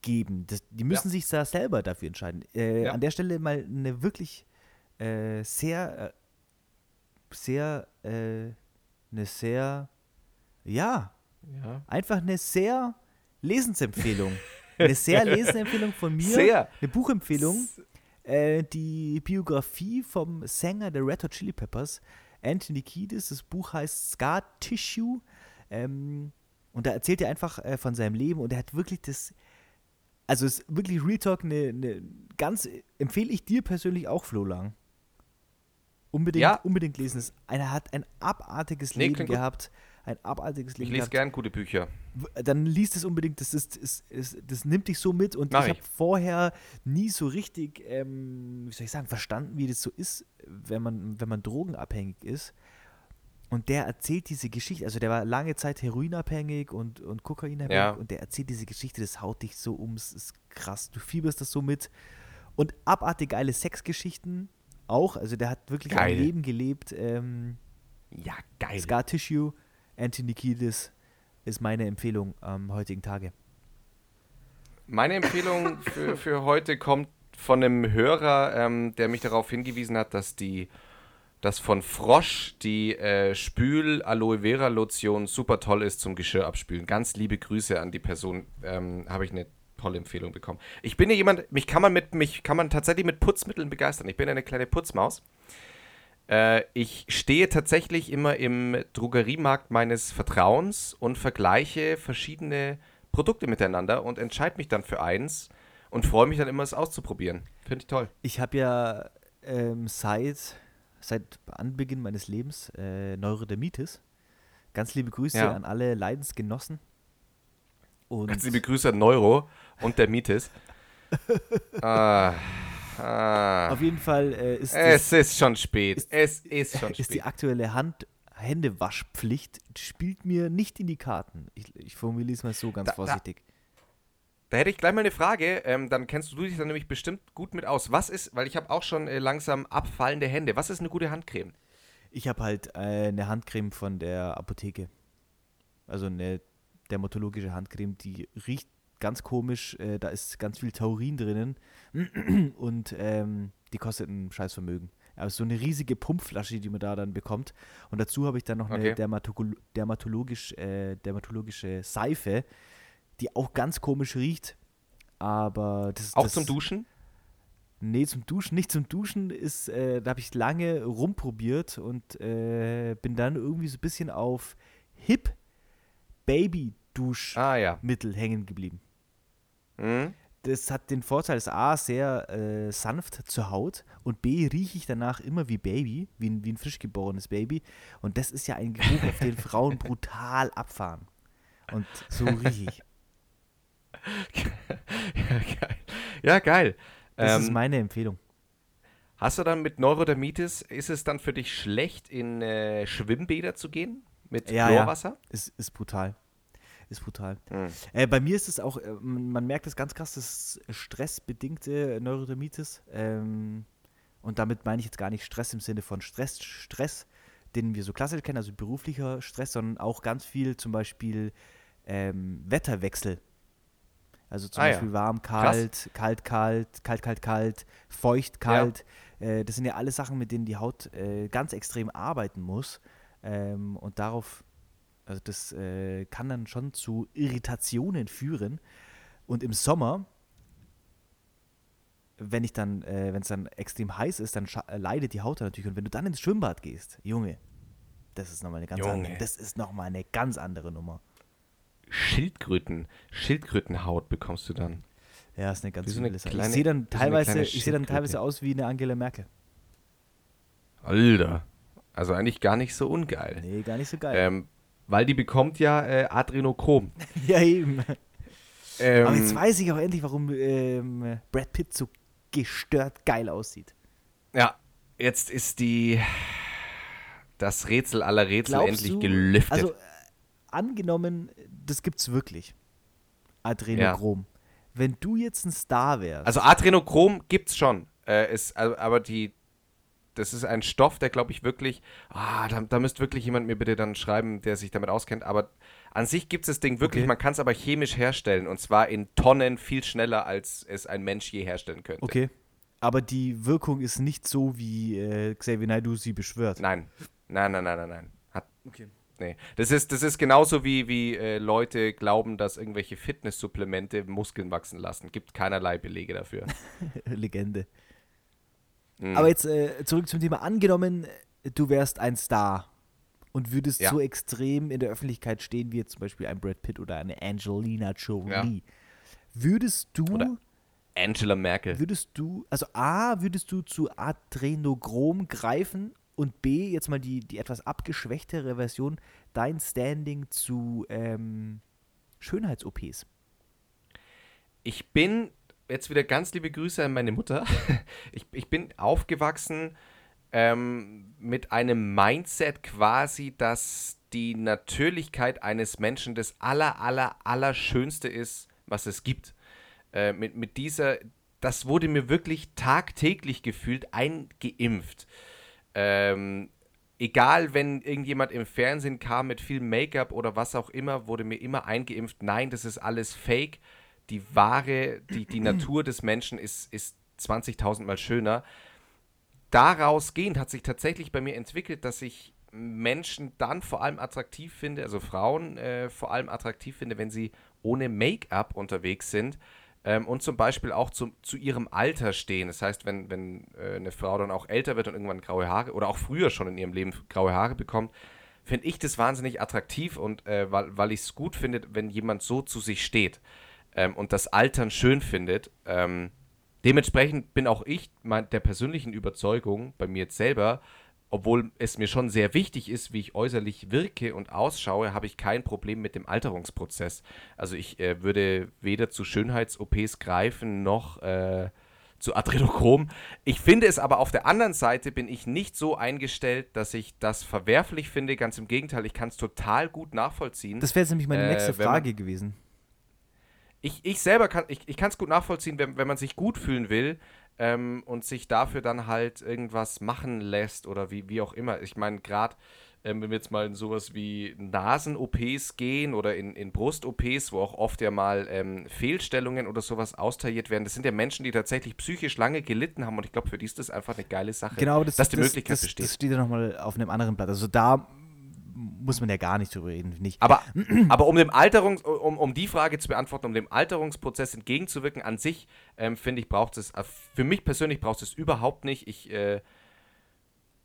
geben. Das, die müssen sich da selber dafür entscheiden. Äh, Ja. An der Stelle mal eine wirklich äh, sehr, äh, sehr, äh, eine sehr, ja, ja. einfach eine sehr Lesensempfehlung. Eine sehr Lesensempfehlung von mir. Sehr. Eine Buchempfehlung. Äh, die Biografie vom Sänger der Red Hot Chili Peppers, Anthony Kiedis. Das Buch heißt Scar Tissue. Ähm, und da erzählt er einfach äh, von seinem Leben und er hat wirklich das. Also es ist wirklich Real Talk, eine, eine ganz, empfehle ich dir persönlich auch, Flo Lang. Unbedingt, Ja. unbedingt lesen. Es- Einer hat ein abartiges Nee, Leben gehabt. Ein abartiges Ich Leben lese gehabt gern gute Bücher. dann liest es unbedingt, das, ist, ist, ist, das nimmt dich so mit und Mach ich habe ich. vorher nie so richtig, ähm, wie soll ich sagen, verstanden, wie das so ist, wenn man, wenn man drogenabhängig ist. Und der erzählt diese Geschichte, also der war lange Zeit heroinabhängig und, und kokainabhängig Ja. und der erzählt diese Geschichte, das haut dich so um, es ist krass, du fieberst das so mit. Und abartig geile Sexgeschichten auch, also der hat wirklich Geil. ein Leben gelebt, ähm, Ja, geil. Scar Tissue, Anthony Kiedis ist meine Empfehlung am heutigen Tage. Meine Empfehlung für, für heute kommt von einem Hörer, ähm, der mich darauf hingewiesen hat, dass die dass von Frosch die äh, Spül Aloe Vera Lotion super toll ist zum Geschirr abspülen. Ganz liebe Grüße an die Person. Ähm, Habe ich eine tolle Empfehlung bekommen. Ich bin ja jemand, mich kann man mit mich kann man tatsächlich mit Putzmitteln begeistern. Ich bin eine kleine Putzmaus. Äh, ich stehe tatsächlich immer im Drogeriemarkt meines Vertrauens und vergleiche verschiedene Produkte miteinander und entscheide mich dann für eins und freue mich dann immer, es auszuprobieren. Finde ich toll. Ich habe ja ähm, seit, seit Anbeginn meines Lebens äh, Neurodermitis. Ganz liebe Grüße Ja. an alle Leidensgenossen. Und Ganz liebe Grüße an Neuro und der Mitis. ah, ah. auf jeden Fall äh, ist, Es das, ist schon spät. Es ist schon ist die spät. aktuelle Hand Händewaschpflicht spielt mir nicht in die Karten. Ich, ich formuliere es mal so ganz da- vorsichtig. Da hätte ich gleich mal eine Frage, ähm, dann kennst du dich dann nämlich bestimmt gut mit aus. Was ist, weil ich habe auch schon äh, langsam abfallende Hände, was ist eine gute Handcreme? Ich habe halt äh, eine Handcreme von der Apotheke. Also eine dermatologische Handcreme, die riecht ganz komisch. Äh, da ist ganz viel Taurin drinnen. Und ähm, die kostet ein Scheißvermögen. Aber so eine riesige Pumpflasche, die man da dann bekommt. Und dazu habe ich dann noch eine Okay. dermatolo dermatologisch, äh, dermatologische Seife, die auch ganz komisch riecht. Aber das Auch das, zum Duschen? Nee, zum Duschen, nicht zum Duschen ist, äh, da habe ich lange rumprobiert und äh, bin dann irgendwie so ein bisschen auf Hip Baby Duschmittel Ah ja. hängen geblieben. Hm? Das hat den Vorteil, ist A, sehr äh, sanft zur Haut und B, rieche ich danach immer wie Baby, wie ein, wie ein frisch geborenes Baby. Und das ist ja ein Geruch, auf den Frauen brutal abfahren. Und so rieche ich. ja, geil. Ja, geil. Das ist Ähm, meine Empfehlung. hast du dann mit Neurodermitis, ist es dann für dich schlecht, in äh, Schwimmbäder zu gehen? Mit Ja, ja. Chlorwasser? Ist, ist brutal. Ist brutal. Hm. Äh, bei mir ist es auch, äh, man merkt es ganz krass, das ist stressbedingte Neurodermitis. Ähm, und damit meine ich jetzt gar nicht Stress im Sinne von Stress, Stress, den wir so klassisch kennen, also beruflicher Stress, sondern auch ganz viel zum Beispiel ähm, Wetterwechsel. Also zum Ah ja. Beispiel warm, kalt, kalt, kalt, kalt, kalt, kalt, feucht, kalt. Äh, das sind ja alles Sachen, mit denen die Haut äh, ganz extrem arbeiten muss. Ähm, und darauf Also das äh, kann dann schon zu Irritationen führen. Und im Sommer, wenn ich dann, äh, wenn es dann extrem heiß ist, dann äh, leidet die Haut dann natürlich. Und wenn du dann ins Schwimmbad gehst, Junge, das ist nochmal eine ganz Junge. andere, das ist noch mal eine ganz andere Nummer. Schildkröten, Schildkrötenhaut bekommst du dann. Ja, ist eine ganz so eine Sache. kleine- ich sehe dann so teilweise, ich sehe dann teilweise aus wie eine Angela Merkel. Alter. Also eigentlich gar nicht so ungeil. Nee, gar nicht so geil. Ähm, weil die bekommt ja äh, Adrenochrom. ja, eben. Ähm, Aber jetzt weiß ich auch endlich, warum ähm, Brad Pitt so gestört geil aussieht. ja, jetzt ist die das Rätsel aller Rätsel Glaubst endlich du, gelüftet. Also, äh, angenommen, das gibt's wirklich. Adrenochrom. Wenn du jetzt ein Star wärst. Also Adrenochrom gibt's schon. Äh, ist, aber die, das ist ein Stoff, der glaube ich wirklich, ah, da, da müsste wirklich jemand mir bitte dann schreiben, der sich damit auskennt. Aber an sich gibt es das Ding wirklich, Okay. man kann es aber chemisch herstellen und zwar in Tonnen viel schneller, als es ein Mensch je herstellen könnte. okay. Aber die Wirkung ist nicht so, wie äh, Xavier Naidoo sie beschwört. Nein, nein, nein, nein, nein, nein. Hat, Okay. Nee. Das ist, das ist genauso wie, wie äh, Leute glauben, dass irgendwelche Fitnesssupplemente Muskeln wachsen lassen. Gibt keinerlei Belege dafür. Legende. Mhm. Aber jetzt äh, zurück zum Thema. Angenommen, du wärst ein Star und würdest Ja. so extrem in der Öffentlichkeit stehen, wie jetzt zum Beispiel ein Brad Pitt oder eine Angelina Jolie. Würdest du, Oder- Angela Merkel. würdest du, also A, würdest du zu Adrenochrom greifen und B, jetzt mal die, die etwas abgeschwächtere Version, dein Standing zu ähm, Schönheits-OPs? Ich bin, jetzt wieder ganz liebe Grüße an meine Mutter. Ich, ich bin aufgewachsen ähm, mit einem Mindset quasi, dass die Natürlichkeit eines Menschen das aller, aller, allerschönste ist, was es gibt. Äh, mit, mit dieser, das wurde mir wirklich tagtäglich gefühlt eingeimpft. Ähm, egal, wenn irgendjemand im Fernsehen kam mit viel Make-up oder was auch immer, wurde mir immer eingeimpft, nein, das ist alles Fake. Die wahre, die, die Natur des Menschen ist, ist 20.000 Mal schöner. Daraus gehend hat sich tatsächlich bei mir entwickelt, dass ich Menschen dann vor allem attraktiv finde, also Frauen äh, vor allem attraktiv finde, wenn sie ohne Make-up unterwegs sind ähm, und zum Beispiel auch zu, zu ihrem Alter stehen. Das heißt, wenn, wenn äh, eine Frau dann auch älter wird und irgendwann graue Haare oder auch früher schon in ihrem Leben graue Haare bekommt, finde ich das wahnsinnig attraktiv und äh, weil, weil ich es gut finde, wenn jemand so zu sich steht ähm, und das Altern schön findet. Ähm, dementsprechend bin auch ich mein, der persönlichen Überzeugung bei mir jetzt selber, obwohl es mir schon sehr wichtig ist, wie ich äußerlich wirke und ausschaue, habe ich kein Problem mit dem Alterungsprozess. Also ich äh, würde weder zu Schönheits-OPs greifen noch äh, zu Adrenochrom. Ich finde es aber auf der anderen Seite bin ich nicht so eingestellt, dass ich das verwerflich finde. Ganz im Gegenteil, ich kann es total gut nachvollziehen. Das wäre jetzt nämlich meine Äh, nächste Frage gewesen. ich, ich selber kann, ich, ich kann es gut nachvollziehen, wenn, wenn man sich gut fühlen will ähm, und sich dafür dann halt irgendwas machen lässt oder wie, wie auch immer. Ich meine, gerade ähm, wenn wir jetzt mal in sowas wie Nasen-OPs gehen oder in, in Brust-OPs, wo auch oft ja mal ähm, Fehlstellungen oder sowas austariert werden, das sind ja Menschen, die tatsächlich psychisch lange gelitten haben und ich glaube, für die ist das einfach eine geile Sache, Genau, das, dass die das, Möglichkeit das, besteht. Das steht ja nochmal auf einem anderen Blatt. Also da muss man ja gar nicht drüber reden, ich. Aber, aber um, dem Alterungs, um, um die Frage zu beantworten, um dem Alterungsprozess entgegenzuwirken, an sich, ähm, finde ich, braucht es, äh, für mich persönlich braucht es überhaupt nicht. Ich, äh,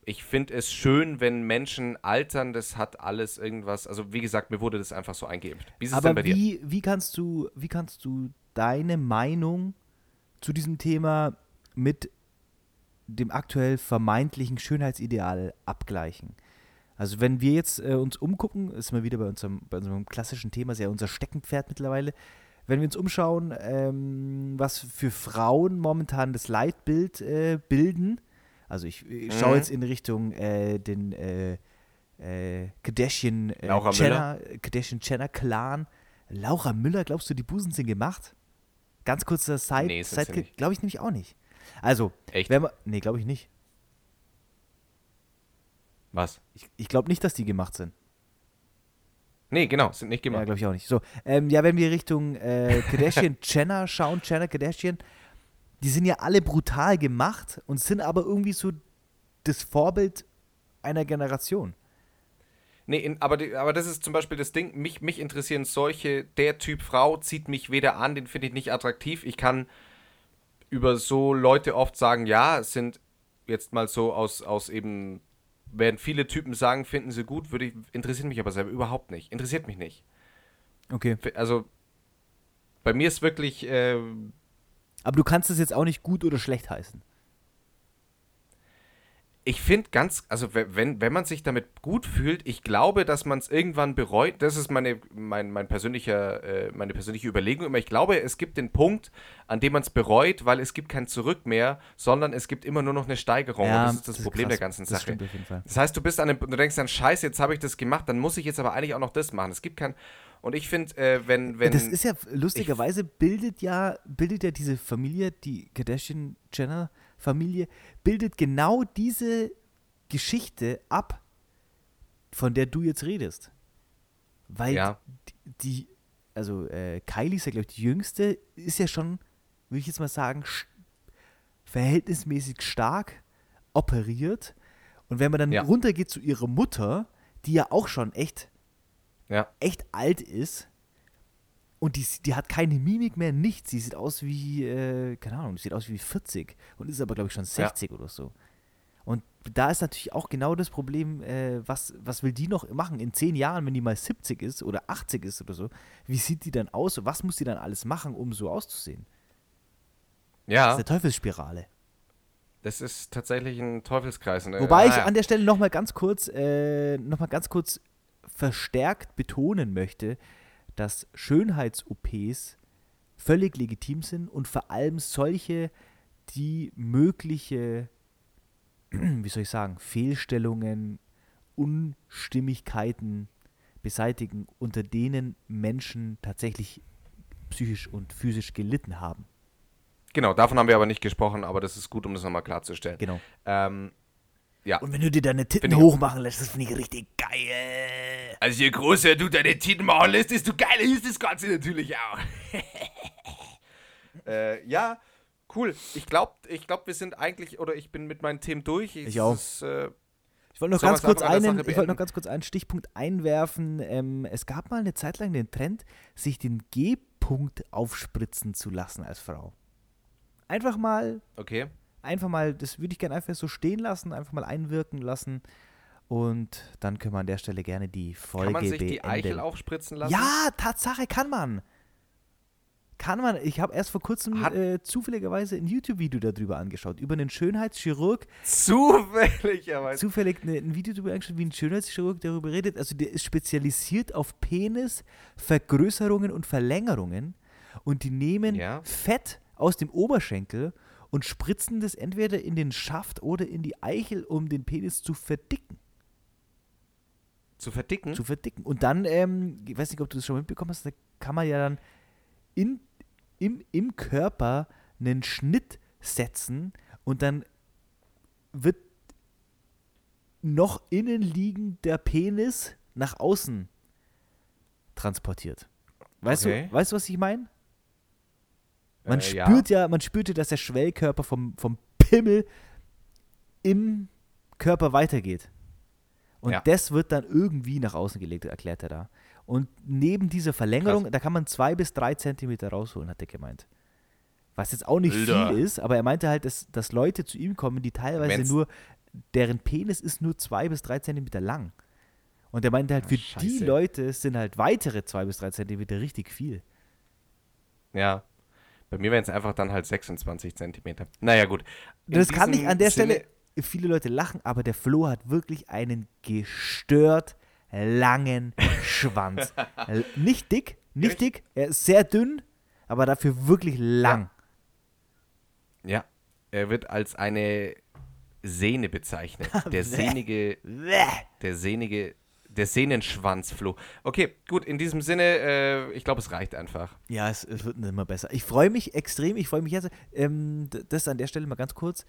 ich finde es schön, wenn Menschen altern, das hat alles irgendwas, also wie gesagt, mir wurde das einfach so eingeimpft. Wie ist es denn Aber bei dir? wie, wie, kannst du, wie kannst du deine Meinung zu diesem Thema mit dem aktuell vermeintlichen Schönheitsideal abgleichen? Also wenn wir jetzt äh, uns umgucken, ist mal wieder bei unserem, bei unserem klassischen Thema, ist ja unser Steckenpferd mittlerweile, wenn wir uns umschauen, ähm, was für Frauen momentan das Leitbild äh, bilden, also ich, ich schaue Mhm. jetzt in Richtung äh, den äh, äh, Kardashian äh, Laura Jenner, Kardashian Jenner Clan. Laura Müller, glaubst du, die Busen sind gemacht? Ganz kurzer Side, Nee, nicht. glaube ich nämlich auch nicht. Also, Echt? wenn man, nee, glaube ich nicht. Was? Ich, ich glaube nicht, dass die gemacht sind. Nee, genau, sind nicht Ja, gemacht. glaube ich auch nicht. So, ähm, ja, wenn wir Richtung äh, Kardashian Jenner schauen, Jenner Kardashian, die sind ja alle brutal gemacht und sind aber irgendwie so das Vorbild einer Generation. Nee, in, aber, die, aber das ist zum Beispiel das Ding, mich, mich interessieren solche, der Typ Frau zieht mich weder an, den finde ich nicht attraktiv. Ich kann über so Leute oft sagen, ja, es sind jetzt mal so aus, aus eben, werden viele Typen sagen, finden sie gut, würde ich, interessiert mich aber selber überhaupt nicht. Interessiert mich nicht. Okay. Also, bei mir ist wirklich, äh, Aber du kannst es jetzt auch nicht gut oder schlecht heißen. Ich finde ganz, also we- wenn, wenn man sich damit gut fühlt, ich glaube, dass man es irgendwann bereut. Das ist meine, mein, mein persönlicher, äh, meine persönliche Überlegung immer. Ich glaube, es gibt den Punkt, an dem man es bereut, weil es gibt kein Zurück mehr, sondern es gibt immer nur noch eine Steigerung. und das ist das, Problem krass. der ganzen Das Sache. stimmt auf jeden Fall. Das heißt, du bist an dem, du denkst dann, scheiße, jetzt habe ich das gemacht, dann muss ich jetzt aber eigentlich auch noch das machen. Es gibt kein, und ich finde, äh, wenn, wenn, das ist ja lustigerweise bildet ja bildet ja diese Familie, die Kardashian Jenner Familie bildet genau diese Geschichte ab, von der du jetzt redest. Weil Ja. die, also äh, Kylie ist ja glaube ich die jüngste, ist ja schon, würde ich jetzt mal sagen, sch- verhältnismäßig stark operiert. Und wenn man dann Ja. runtergeht zu ihrer Mutter, die ja auch schon echt ja, echt alt ist und die, die hat keine Mimik mehr, nichts. Sie sieht aus wie, äh, keine Ahnung, sieht aus wie 40 und ist aber, glaube ich, schon 60 oder so. Und da ist natürlich auch genau das Problem, äh, was, was will die noch machen in 10 Jahren, wenn die mal 70 ist oder 80 ist oder so? Wie sieht die dann aus? und Was muss die dann alles machen, um so auszusehen? Das ja, ist eine Teufelsspirale. das ist tatsächlich ein Teufelskreis. Äh, Wobei ich naja. an der Stelle nochmal ganz kurz, äh, noch mal ganz kurz verstärkt betonen möchte, dass Schönheits-OPs völlig legitim sind und vor allem solche, die mögliche, wie soll ich sagen, Fehlstellungen, Unstimmigkeiten beseitigen, unter denen Menschen tatsächlich psychisch und physisch gelitten haben. Genau, davon haben wir aber nicht gesprochen, aber das ist gut, um das nochmal klarzustellen. Genau. Ähm, ja. Und wenn du dir deine Titten hochmachen lässt, das finde ich richtig geil. Also je größer du deine Titten machen lässt, desto geiler ist das Ganze natürlich auch. äh, ja, cool. Ich glaube, ich glaub, wir sind eigentlich, oder ich bin mit meinen Themen durch. Ich auch. Es, äh, Ich wollte noch, ganz kurz einen, ich wollte noch ganz kurz einen Stichpunkt einwerfen. Ähm, es gab mal eine Zeit lang den Trend, sich den G-Punkt aufspritzen zu lassen als Frau. Einfach mal, okay. einfach mal, das würde ich gerne einfach so stehen lassen, einfach mal einwirken lassen. Und dann können wir an der Stelle gerne die Folge Kann man sich die beenden. Eichel aufspritzen lassen? Ja, Tatsache kann man. Kann man. Ich habe erst vor kurzem äh, zufälligerweise ein YouTube-Video darüber angeschaut, über einen Schönheitschirurg, Zufälligerweise. zufällig ne, ein Video darüber angeschaut, wie ein Schönheitschirurg darüber redet. Also der ist spezialisiert auf Penis, Vergrößerungen und Verlängerungen. Und die nehmen Ja. Fett aus dem Oberschenkel und spritzen das entweder in den Schaft oder in die Eichel, um den Penis zu verdicken. Zu verdicken? Zu verdicken. Und dann, ähm, ich weiß nicht, ob du das schon mitbekommen hast, da kann man ja dann in, im, im Körper einen Schnitt setzen und dann wird noch innen liegender Penis nach außen transportiert. Weißt Okay. du, weißt du, was ich meine? Man Äh, ja. spürt ja. man spürt ja, dass der Schwellkörper vom, vom Pimmel im Körper weitergeht. Und Ja. das wird dann irgendwie nach außen gelegt, erklärt er da. Und neben dieser Verlängerung, Krass. da kann man zwei bis drei Zentimeter rausholen, hat er gemeint. Was jetzt auch nicht Alter. viel ist, aber er meinte halt, dass, dass Leute zu ihm kommen, die teilweise Wenn's- nur, deren Penis ist nur zwei bis drei Zentimeter lang. Und er meinte halt, Ah, für die scheiße. Leute sind halt weitere zwei bis drei Zentimeter richtig viel. Ja. Bei mir wären es einfach dann halt 26 Zentimeter. Naja, gut. In Das kann ich an der Sinne- Stelle, viele Leute lachen, aber der Flo hat wirklich einen gestört langen Schwanz. Nicht dick, nicht dick, er ist sehr dünn, aber dafür wirklich lang. Ja, er wird als eine Sehne bezeichnet. Der sehnige, der sehnige, der Sehnenschwanzfloh. Okay, gut, in diesem Sinne, äh, ich glaube, es reicht einfach. Ja, es, es wird immer besser. Ich freue mich extrem, ich freue mich jetzt. Ähm, das an der Stelle mal ganz kurz.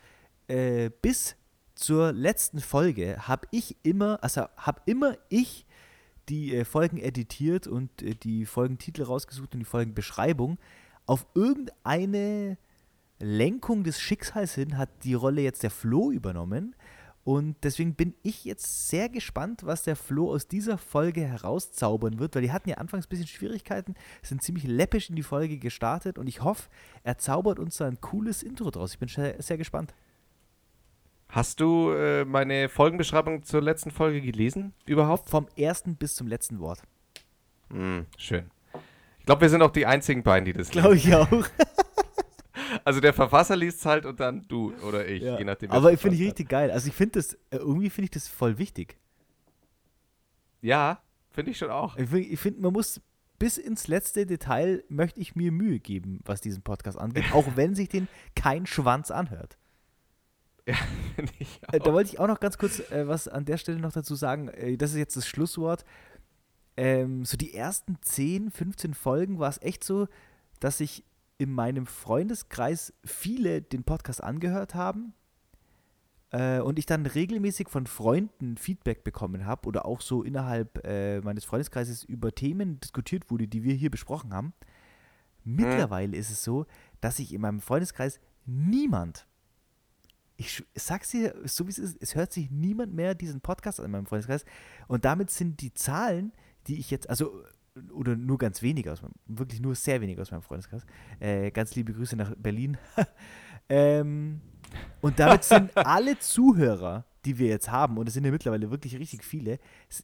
Äh, bis zur letzten Folge habe ich immer, also habe immer ich die äh, Folgen editiert und äh, die Folgentitel rausgesucht und die Folgenbeschreibung. Auf irgendeine Lenkung des Schicksals hin hat die Rolle jetzt der Flo übernommen. Und deswegen bin ich jetzt sehr gespannt, was der Flo aus dieser Folge herauszaubern wird, weil die hatten ja anfangs ein bisschen Schwierigkeiten, sind ziemlich läppisch in die Folge gestartet und ich hoffe, er zaubert uns da ein cooles Intro draus. Ich bin sehr, sehr gespannt. Hast du äh, meine Folgenbeschreibung zur letzten Folge gelesen? Überhaupt? Vom ersten bis zum letzten Wort. Hm, schön. Ich glaube, wir sind auch die einzigen beiden, die das Glaube ich auch. Also der Verfasser liest es halt und dann du oder ich, Ja. je nachdem. Aber ich finde ich richtig geil. Also ich finde das, äh, irgendwie finde ich das voll wichtig. Ja, finde ich schon auch. Ich finde, find, man muss bis ins letzte Detail möchte ich mir Mühe geben, was diesen Podcast angeht, auch wenn sich den kein Schwanz anhört. Ja, Äh, da wollte ich auch noch ganz kurz äh, was an der Stelle noch dazu sagen. Äh, das ist jetzt das Schlusswort. Ähm, so die ersten 10, 15 Folgen war es echt so, dass ich in meinem Freundeskreis viele den Podcast angehört haben äh, und ich dann regelmäßig von Freunden Feedback bekommen habe oder auch so innerhalb äh, meines Freundeskreises über Themen diskutiert wurde, die wir hier besprochen haben. Mittlerweile ist es so, dass ich in meinem Freundeskreis niemand ich sag's dir, so wie es ist, es hört sich niemand mehr diesen Podcast an in meinem Freundeskreis. Und damit sind die Zahlen, die ich jetzt, also, oder nur ganz wenige aus meinem, wirklich nur sehr wenige aus meinem Freundeskreis. Äh, ganz liebe Grüße nach Berlin. ähm, und damit sind alle Zuhörer, die wir jetzt haben, und es sind ja mittlerweile wirklich richtig viele,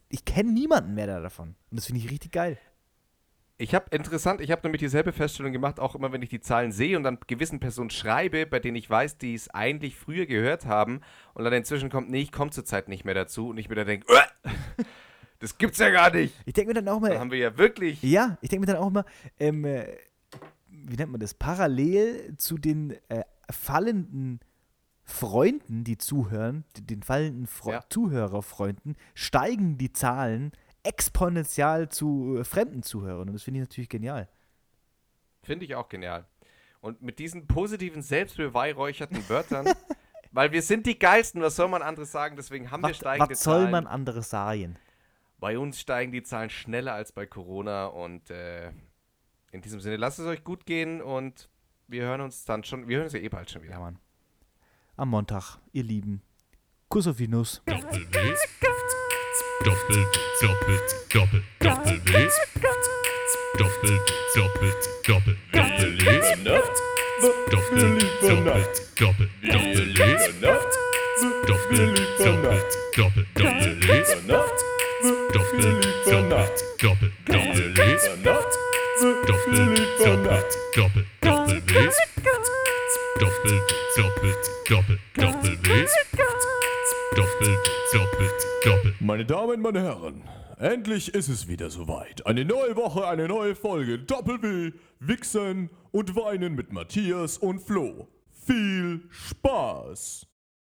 ich kenne niemanden mehr da davon. Und das finde ich richtig geil. Ich habe interessant, ich habe nämlich dieselbe Feststellung gemacht, auch immer wenn ich die Zahlen sehe und dann gewissen Personen schreibe, bei denen ich weiß, die es eigentlich früher gehört haben und dann inzwischen kommt, nee, ich komme zurzeit nicht mehr dazu und ich mir dann denke, das gibt's ja gar nicht. Ich denke mir dann auch mal, Dann haben wir ja wirklich. Ja, ich denke mir dann auch immer, ähm, äh, wie nennt man das, parallel zu den äh, fallenden Freunden, die zuhören, den fallenden Fre Ja. Zuhörerfreunden, steigen die Zahlen exponentiell zu äh, fremden Zuhörern. Und das finde ich natürlich genial. Finde ich auch genial. Und mit diesen positiven, selbstbeweihräucherten Wörtern, weil wir sind die Geilsten, was soll man anderes sagen, deswegen haben wir Was, steigende was soll Zahlen. man anderes sagen? Bei uns steigen die Zahlen schneller als bei Corona und äh, in diesem Sinne, lasst es euch gut gehen und wir hören uns dann schon, wir hören uns ja eh bald schon wieder. Ja, Mann. Am Montag, ihr Lieben. Kuss auf die Nuss. Doppel doppel, doppel, doppel W. Doppel, doppel, doppel, doppel W. Doppel, doppel, doppel, doppel W. Doppel, doppel, doppel, doppel W. Doppel, doppel, doppel, doppel W. Doppel, doppel, doppel, doppel W. Doppel, doppel, doppel, doppel W. Doppel, doppel, doppel. Meine Damen, meine Herren, endlich ist es wieder soweit. Eine neue Woche, eine neue Folge Doppel-W, Wichsen und Weinen mit Matthias und Flo. Viel Spaß!